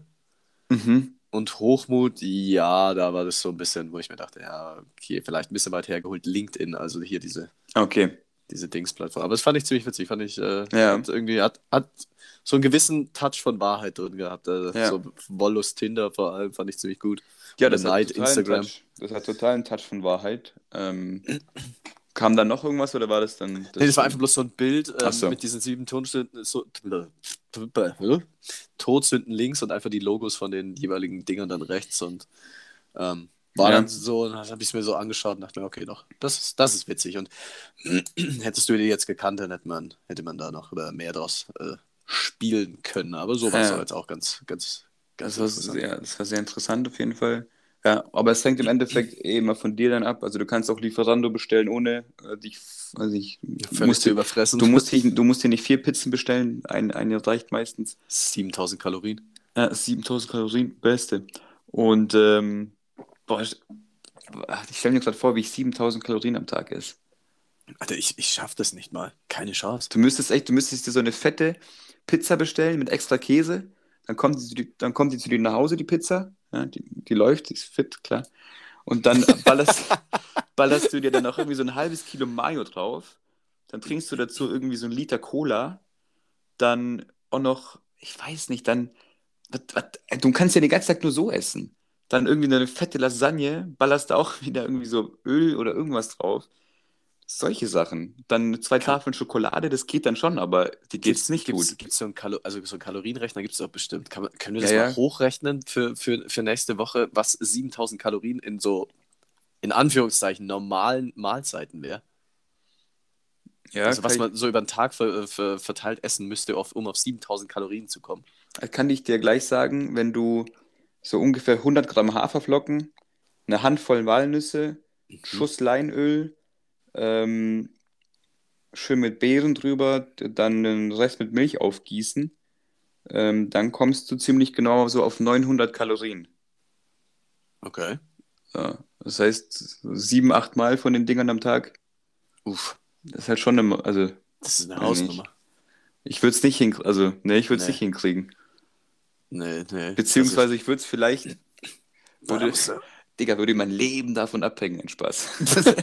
Mhm. Und Hochmut, ja, da war das so ein bisschen, wo ich mir dachte, ja, okay, vielleicht ein bisschen weit hergeholt. LinkedIn, also hier diese, Okay. Diese Dings-Plattform. Aber das fand ich ziemlich witzig. Fand ich, äh, Ja. hat irgendwie, hat, hat so einen gewissen Touch von Wahrheit drin gehabt. Äh, Ja. So Wollust, Tinder vor allem, fand ich ziemlich gut. Ja, das Neid, hat total Instagram. Touch. Das hat total einen Touch von Wahrheit. Ähm, kam da noch irgendwas oder war das dann? Nee, das war einfach bloß so ein Bild ähm, so. mit diesen sieben Todsünden, so, Todsünden links und einfach die Logos von den jeweiligen Dingern dann rechts und ähm, war Ja. dann so, dann habe ich es mir so angeschaut und dachte mir, okay, doch, das ist, das ist witzig. Und hättest du die jetzt gekannt, dann hätte man, hätte man da noch mehr draus äh, spielen können. Aber so war es Ja. jetzt auch ganz, ganz, ganz Das war, interessant. sehr, das war sehr interessant auf jeden Fall. Ja, aber es hängt im Endeffekt eh immer von dir dann ab. Also du kannst auch Lieferando bestellen, ohne äh, dich, also ich, Völlig musst zu dir, überfressen. du, musst dich, du musst dir nicht vier Pizzen bestellen, ein, eine reicht meistens. 7000 Kalorien. Ja, 7000 Kalorien, beste. Und ähm, boah, ich, ich stelle mir gerade vor, wie ich 7000 Kalorien am Tag esse. Alter, ich, ich schaff das nicht mal. Keine Chance. Du müsstest echt, du müsstest dir so eine fette Pizza bestellen mit extra Käse. Dann kommt die, zu dir- dann kommt die zu dir nach Hause, die Pizza. Ja, die, die läuft, die ist fit, klar. Und dann ballerst, ballerst du dir dann auch irgendwie so ein halbes Kilo Mayo drauf. Dann trinkst du dazu irgendwie so einen Liter Cola. Dann auch noch, ich weiß nicht, dann, was, was, du kannst ja den ganzen Tag nur so essen. Dann irgendwie eine fette Lasagne, ballerst da auch wieder irgendwie so Öl oder irgendwas drauf. Solche Sachen. Dann zwei Tafeln Schokolade, das geht dann schon, aber die geht's nicht gibt's, gut. Gibt's so, einen Kalo also so einen Kalorienrechner gibt es doch bestimmt. Kann man, können wir das Ja, mal ja. hochrechnen für, für, für nächste Woche, was 7000 Kalorien in so, in Anführungszeichen, normalen Mahlzeiten wäre? Ja, also was man so über den Tag ver, ver, verteilt essen müsste, auf, um auf 7000 Kalorien zu kommen. kann ich dir gleich sagen, wenn du so ungefähr 100 Gramm Haferflocken, eine Handvoll Walnüsse, Schuss Leinöl, ähm, schön mit Beeren drüber, dann den Rest mit Milch aufgießen, ähm, dann kommst du ziemlich genau so auf 900 Kalorien. Okay. Ja, das heißt, sieben, acht Mal von den Dingern am Tag, Uff, das ist halt schon eine, also das ist eine. Hausnummer. ich würde es nicht hinkriegen, also ne, ich würde es Nee. nicht hinkriegen. Nee, nee. Beziehungsweise ich würde es vielleicht, würde, Digga, würde mein Leben davon abhängen, ein Spaß.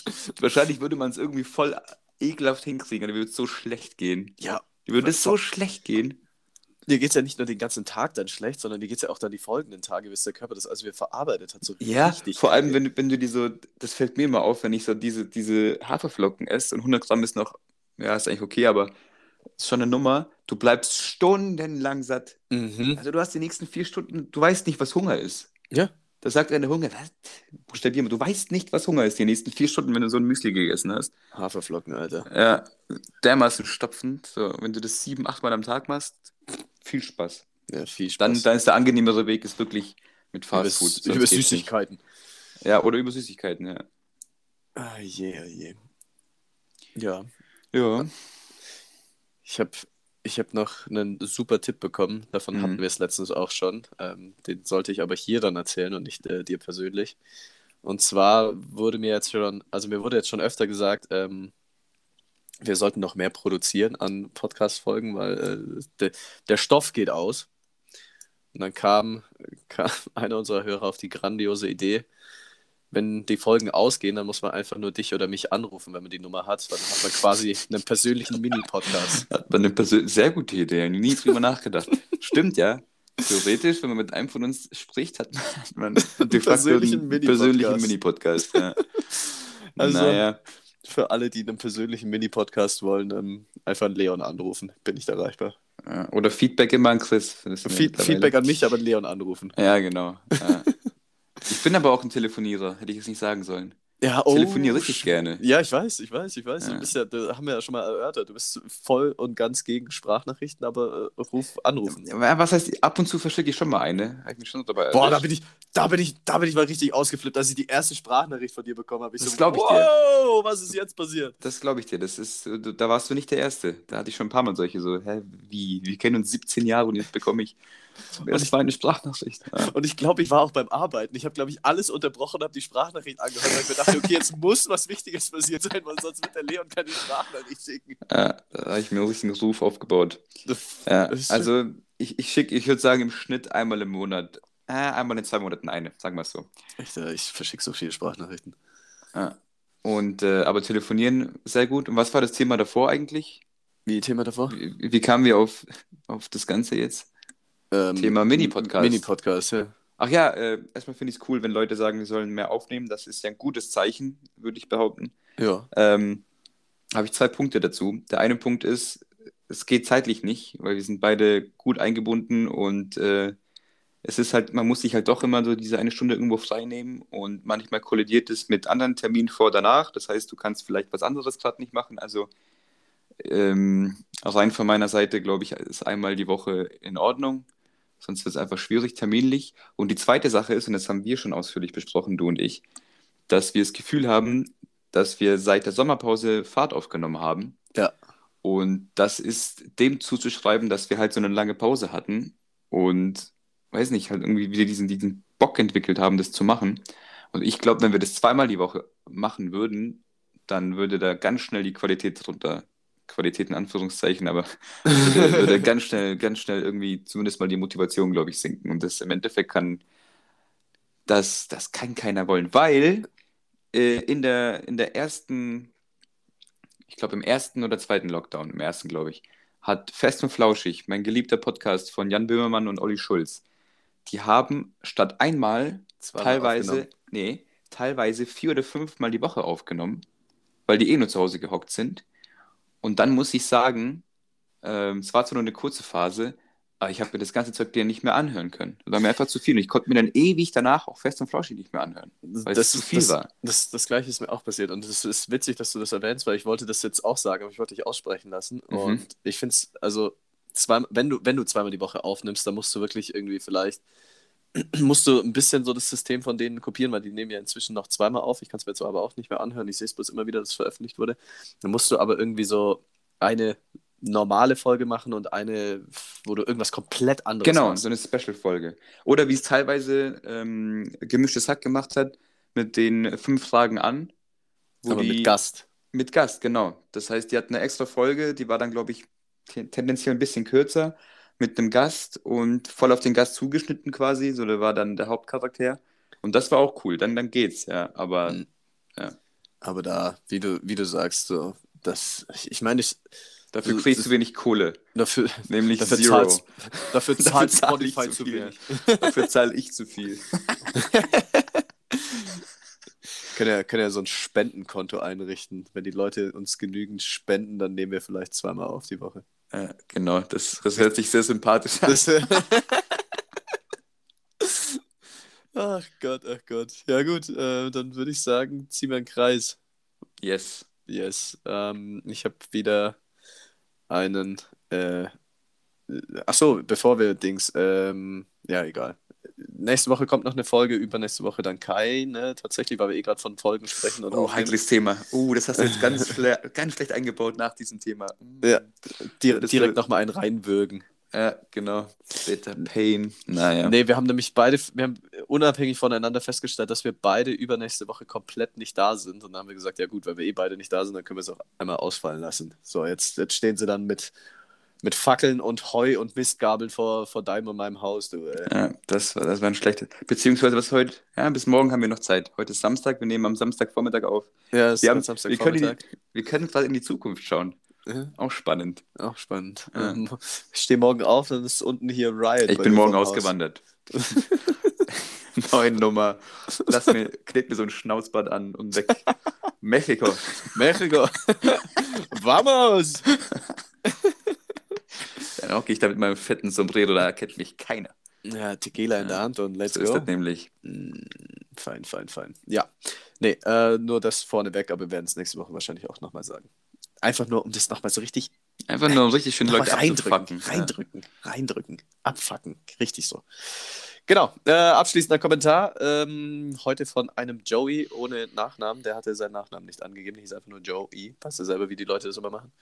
Wahrscheinlich würde man es irgendwie voll ekelhaft hinkriegen, dann würde es so schlecht gehen. ja, Dir würde es so schlecht gehen. dir geht es ja nicht nur den ganzen Tag dann schlecht, sondern dir geht es ja auch dann die folgenden Tage, bis der Körper das also wieder verarbeitet hat. So Ja, richtig vor allem, wenn, du- wenn du die so, das fällt mir immer auf, wenn ich so diese, diese Haferflocken esse und 100 Gramm ist noch, ja, ist eigentlich okay, aber ist schon eine Nummer. Du bleibst stundenlang satt. Mhm. Also du hast die nächsten vier Stunden, du weißt nicht, was Hunger ist. Ja. Da sagt einer Hunger, was? Buchstabier mal, du weißt nicht, was Hunger ist die nächsten vier Stunden, wenn du so ein Müsli gegessen hast. Haferflocken, Alter. Ja, dermaßen stopfend. So, wenn du das sieben, acht Mal am Tag machst, viel Spaß. Ja, viel Spaß. Dann, dann ist der angenehmere Weg ist wirklich mit über, Fast Food. sonst über geht's nicht. Süßigkeiten. Ja, oder über Süßigkeiten, ja. Ah, je, ah, je. Ja, Ja. Ich habe ich hab noch einen super Tipp bekommen. Davon Mhm. hatten wir es letztens auch schon. Ähm, den sollte ich aber hier dann erzählen und nicht äh, dir persönlich. Und zwar wurde mir jetzt schon, also mir wurde jetzt schon öfter gesagt, ähm, wir sollten noch mehr produzieren an Podcast-Folgen, weil äh, de, der Stoff geht aus. Und dann kam, kam einer unserer Hörer auf die grandiose Idee, wenn die Folgen ausgehen, dann muss man einfach nur dich oder mich anrufen, wenn man die Nummer hat. Dann hat man quasi einen persönlichen Mini-Podcast. Hat man eine persö- sehr gute Idee, nie drüber nachgedacht. Stimmt, ja. Theoretisch, wenn man mit einem von uns spricht, hat man de facto persönlichen einen Mini-Podcast. persönlichen Mini-Podcast. Ja. Also- naja, Für alle, die einen persönlichen Mini-Podcast wollen, ähm, einfach einen Leon anrufen. Bin ich erreichbar. ja. oder Feedback immer an Chris. Mittlerweile- Feedback an mich, aber einen Leon anrufen. Ja, genau. Ja. Ich bin aber auch ein Telefonierer, hätte ich es nicht sagen sollen. Ja, Ich telefoniere richtig gerne. Ja, ich weiß, ich weiß, ich weiß. Ja. Du bist ja, da haben wir ja schon mal erörtert, du bist voll und ganz gegen Sprachnachrichten, aber äh, ruf anrufen. Ja, Was heißt, ab und zu verschicke ich schon mal eine. Habe ich mich schon dabei Boah, da bin ich, da bin ich, da bin ich mal richtig ausgeflippt, als ich die erste Sprachnachricht von dir bekommen habe. Ich Das so, glaub ich dir. wow, was ist jetzt passiert? Das glaube ich dir. Das ist, da warst du nicht der Erste. Da hatte ich schon ein paar Mal solche so, hä, wie? Wir kennen uns 17 Jahre und jetzt bekomme ich. Das war eine Sprachnachricht. Ja. Und ich glaube, ich war auch beim Arbeiten. Ich habe, glaube ich, alles unterbrochen, habe die Sprachnachricht angehört, weil ich mir dachte, okay, jetzt muss was Wichtiges passiert sein, weil sonst wird der Leon keine Sprachnachricht schicken. Ja, da habe ich mir einen richtigen Ruf aufgebaut. Ja, also ich, ich schicke, ich würde sagen, im Schnitt einmal im Monat. Äh, einmal in zwei Monaten eine, sagen wir es so. Echt, äh, ich verschicke so viele Sprachnachrichten. Ja. Und, äh, aber telefonieren sehr gut. Und was war das Thema davor eigentlich? Wie Thema davor? Wie, wie kamen wir auf, auf das Ganze jetzt? Ähm, Thema Mini-Podcast. Mini-Podcast, ja. Ach ja, äh, erstmal finde ich es cool, wenn Leute sagen, wir sollen mehr aufnehmen. Das ist ja ein gutes Zeichen, würde ich behaupten. Ja. Ähm, habe ich zwei Punkte dazu. Der eine Punkt ist, es geht zeitlich nicht, weil wir sind beide gut eingebunden und äh, es ist halt, man muss sich halt doch immer so diese eine Stunde irgendwo frei nehmen und manchmal kollidiert es mit anderen Terminen vor danach. Das heißt, du kannst vielleicht was anderes gerade nicht machen. Also ähm, rein von meiner Seite, glaube ich, ist einmal die Woche in Ordnung. Sonst wird es einfach schwierig terminlich. Und die zweite Sache ist, und das haben wir schon ausführlich besprochen, du und ich, dass wir das Gefühl haben, dass wir seit der Sommerpause Fahrt aufgenommen haben. Ja. Und das ist dem zuzuschreiben, dass wir halt so eine lange Pause hatten und, weiß nicht, halt irgendwie wieder diesen, diesen Bock entwickelt haben, das zu machen. Und ich glaube, wenn wir das zweimal die Woche machen würden, dann würde da ganz schnell die Qualität drunter, Qualität in Anführungszeichen, aber würde, würde ganz schnell, ganz schnell irgendwie zumindest mal die Motivation, glaube ich, sinken. Und das im Endeffekt kann, das, das kann keiner wollen, weil äh, in der, in der ersten, ich glaube im ersten oder zweiten Lockdown, im ersten, glaube ich, hat Fest und Flauschig, mein geliebter Podcast von Jan Böhmermann und Olli Schulz, die haben statt einmal Zweimal teilweise, nee, teilweise vier oder fünfmal die Woche aufgenommen, weil die eh nur zu Hause gehockt sind. Und dann muss ich sagen, ähm, es war zwar nur eine kurze Phase, aber ich habe mir das ganze Zeug dir nicht mehr anhören können. Das war mir einfach zu viel. Und ich konnte mir dann ewig danach auch Fest und Flauschig nicht mehr anhören, weil es zu viel das, war. Das, das gleiche ist mir auch passiert. Und es ist witzig, dass du das erwähnst, weil ich wollte das jetzt auch sagen, aber ich wollte dich aussprechen lassen. Mhm. Und ich finde es, also, zwei, wenn, du, wenn du zweimal die Woche aufnimmst, dann musst du wirklich irgendwie vielleicht, musst du ein bisschen so das System von denen kopieren, weil die nehmen ja inzwischen noch zweimal auf. Ich kann es mir zwar aber auch nicht mehr anhören. Ich sehe es bloß immer wieder, dass es veröffentlicht wurde. Dann musst du aber irgendwie so eine normale Folge machen und eine, wo du irgendwas komplett anderes Genau, machst. so eine Special-Folge. Oder wie es teilweise ähm, Gemischtes Hack gemacht hat, mit den fünf Fragen an. aber die- mit Gast. Mit Gast, genau. Das heißt, die hatten eine extra Folge, die war dann, glaube ich, ten- tendenziell ein bisschen kürzer, mit einem Gast und voll auf den Gast zugeschnitten quasi. So, der war dann der Hauptcharakter. Und das war auch cool. Dann, dann geht's, ja. Aber Mhm. ja. Aber da, wie du, wie du sagst, so, das, ich, ich meine, ich, dafür Das- kriegst du wenig Kohle. dafür, Nämlich dafür Zero. zahlst, dafür zahlt zahle ich Spotify zu zu viel. wenig. Dafür zahle ich zu viel. Können ja, können ja so ein Spendenkonto einrichten. Wenn die Leute uns genügend spenden, dann nehmen wir vielleicht zweimal auf die Woche. Ja, genau, das, das hört sich sehr sympathisch an. Das, ach Gott, ach Gott. Ja gut, äh, dann würde ich sagen, ziehen wir einen Kreis. Yes. Yes. Ähm, ich habe wieder einen. Äh, ach so, bevor wir Dings. Ähm, ja, egal. Nächste Woche kommt noch eine Folge, übernächste Woche dann keine. Tatsächlich, weil wir eh gerade von Folgen sprechen. Und Oh, heikles Thema. Oh, das hast du jetzt ganz, schle ganz schlecht eingebaut nach diesem Thema. Ja, Di Das direkt nochmal einen reinwürgen. Ja, genau. Bitter Pain. Naja. Nee, wir haben nämlich beide, wir haben unabhängig voneinander festgestellt, dass wir beide übernächste Woche komplett nicht da sind. Und dann haben wir gesagt, ja gut, weil wir eh beide nicht da sind, dann können wir es auch einmal ausfallen lassen. So, jetzt, jetzt stehen sie dann mit, mit Fackeln und Heu und Mistgabeln vor, vor deinem und meinem Haus, du. Ey. Ja, das war, das war ein schlechtes. Beziehungsweise was heute? Ja, bis morgen haben wir noch Zeit. Heute ist Samstag, wir nehmen am Samstagvormittag auf. Ja, es Wir, ist Samstagvormittag. können, wir können quasi in die Zukunft schauen. Ja, Auch spannend. auch spannend. Ja. Ähm, Ich stehe morgen auf, dann ist unten hier Riot. Ich bin morgen ausgewandert. Neue Nummer. Lass mir, klebt mir so ein Schnauzbart an und weg. Mexiko. Mexiko. Vamos! Dann hocke ich da mit meinem fetten Sombrero, da erkennt mich keiner. Ja, Tequila in der Hand und let's So ist go. das nämlich. Mm, Fein, fein, fein. Ja. Nee, äh, nur das vorneweg, aber wir werden es nächste Woche wahrscheinlich auch nochmal sagen. Einfach nur, um das nochmal so richtig Einfach nur um richtig schön Leute reindrücken, abzufacken. reindrücken, reindrücken, abfacken. Richtig so. Genau, äh, abschließender Kommentar. Ähm, heute von einem Joey ohne Nachnamen. Der hatte seinen Nachnamen nicht angegeben, der hieß einfach nur Joey. Du selber, wie die Leute das immer machen?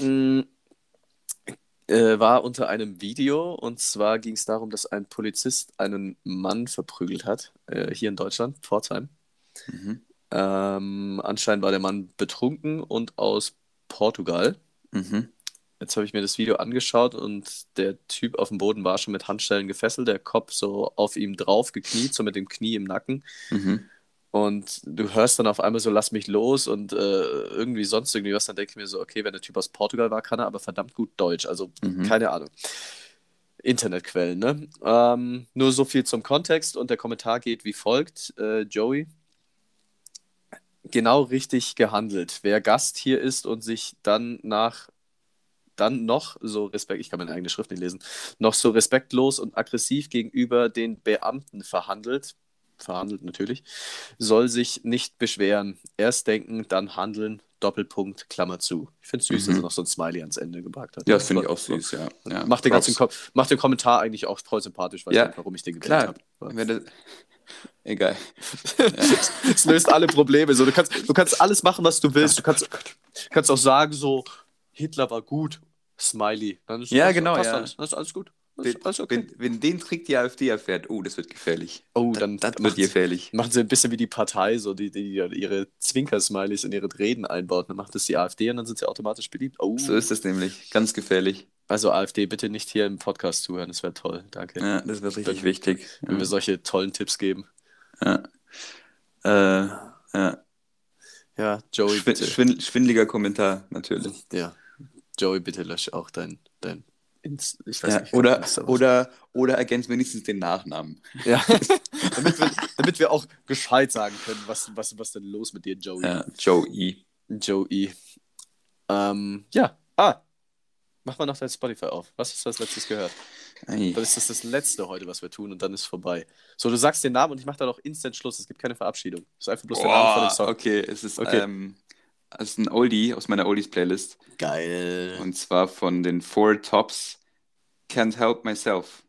Mm, äh, war unter einem Video und zwar ging es darum, dass ein Polizist einen Mann verprügelt hat, äh, hier in Deutschland, Pforzheim. Mhm. Ähm, anscheinend war der Mann betrunken und aus Portugal. Mhm. Jetzt habe ich mir das Video angeschaut und der Typ auf dem Boden war schon mit Handschellen gefesselt, der Kopf so auf ihm drauf gekniet, so mit dem Knie im Nacken. Mhm. Und du hörst dann auf einmal so, lass mich los und äh, irgendwie sonst irgendwie was. Dann denke ich mir so, okay, wenn der Typ aus Portugal war, kann er aber verdammt gut Deutsch. Also Mhm. keine Ahnung. Internetquellen, ne? Ähm, nur so viel zum Kontext und der Kommentar geht wie folgt. Äh, Joey, genau richtig gehandelt. Wer Gast hier ist und sich dann nach dann noch so respekt, ich kann meine eigene Schrift nicht lesen, noch so respektlos und aggressiv gegenüber den Beamten verhandelt, verhandelt natürlich, soll sich nicht beschweren. Erst denken, dann handeln, Doppelpunkt, Klammer zu. Ich finde es süß, dass er noch so ein Smiley ans Ende gepackt hat. Mhm. Ja, das finde ich auch süß, ja. ja. Macht, den ganzen macht den Kommentar eigentlich auch voll sympathisch, weiß Ja, nicht, warum ich den gewählt habe. egal. Es löst alle Probleme. So, du, kannst, du kannst alles machen, was du willst. Du kannst, kannst auch sagen, so, Hitler war gut. Smiley. Ja, genau, passt ja. Alles, dann ist alles gut. Das ist Wenn, okay. wenn, wenn den Trick die AfD erfährt, oh, das wird gefährlich. Oh, dann das macht- wird gefährlich. Machen sie ein bisschen wie die Partei, so die, die ihre Zwinker-Smileys in ihre Reden einbaut. Dann macht das die AfD und dann sind sie automatisch beliebt. Oh. So ist es nämlich. Ganz gefährlich. Also AfD, bitte nicht hier im Podcast zuhören, das wäre toll. Danke. Ja, das wird richtig Wenn- wichtig. Wenn wir solche tollen Tipps geben. Ja. Äh, ja. Ja, Joey, Schwin bitte. schwin schwindeliger Kommentar, natürlich. Ja. Joey, bitte lösch auch dein, dein Ins ich weiß Ja, nicht, oder, oder, oder ergänzt wenigstens den Nachnamen. Ja. damit, wir, damit wir auch gescheit sagen können, was, was, was denn los mit dir, Joey. Ja, Joe E. Joey. Ähm, ja. Ah. Mach mal noch dein Spotify auf. Was hast du als letztes gehört? Ei. Das ist das, das letzte heute, was wir tun und dann ist vorbei. So, du sagst den Namen und ich mache dann auch instant Schluss. Es gibt keine Verabschiedung. Es ist einfach bloß der Name von dem Boah, Song. okay, es ist, Okay. Ähm, ist ein Oldie aus meiner Oldies-Playlist. Geil. Und zwar von den Four Tops Can't Help Myself.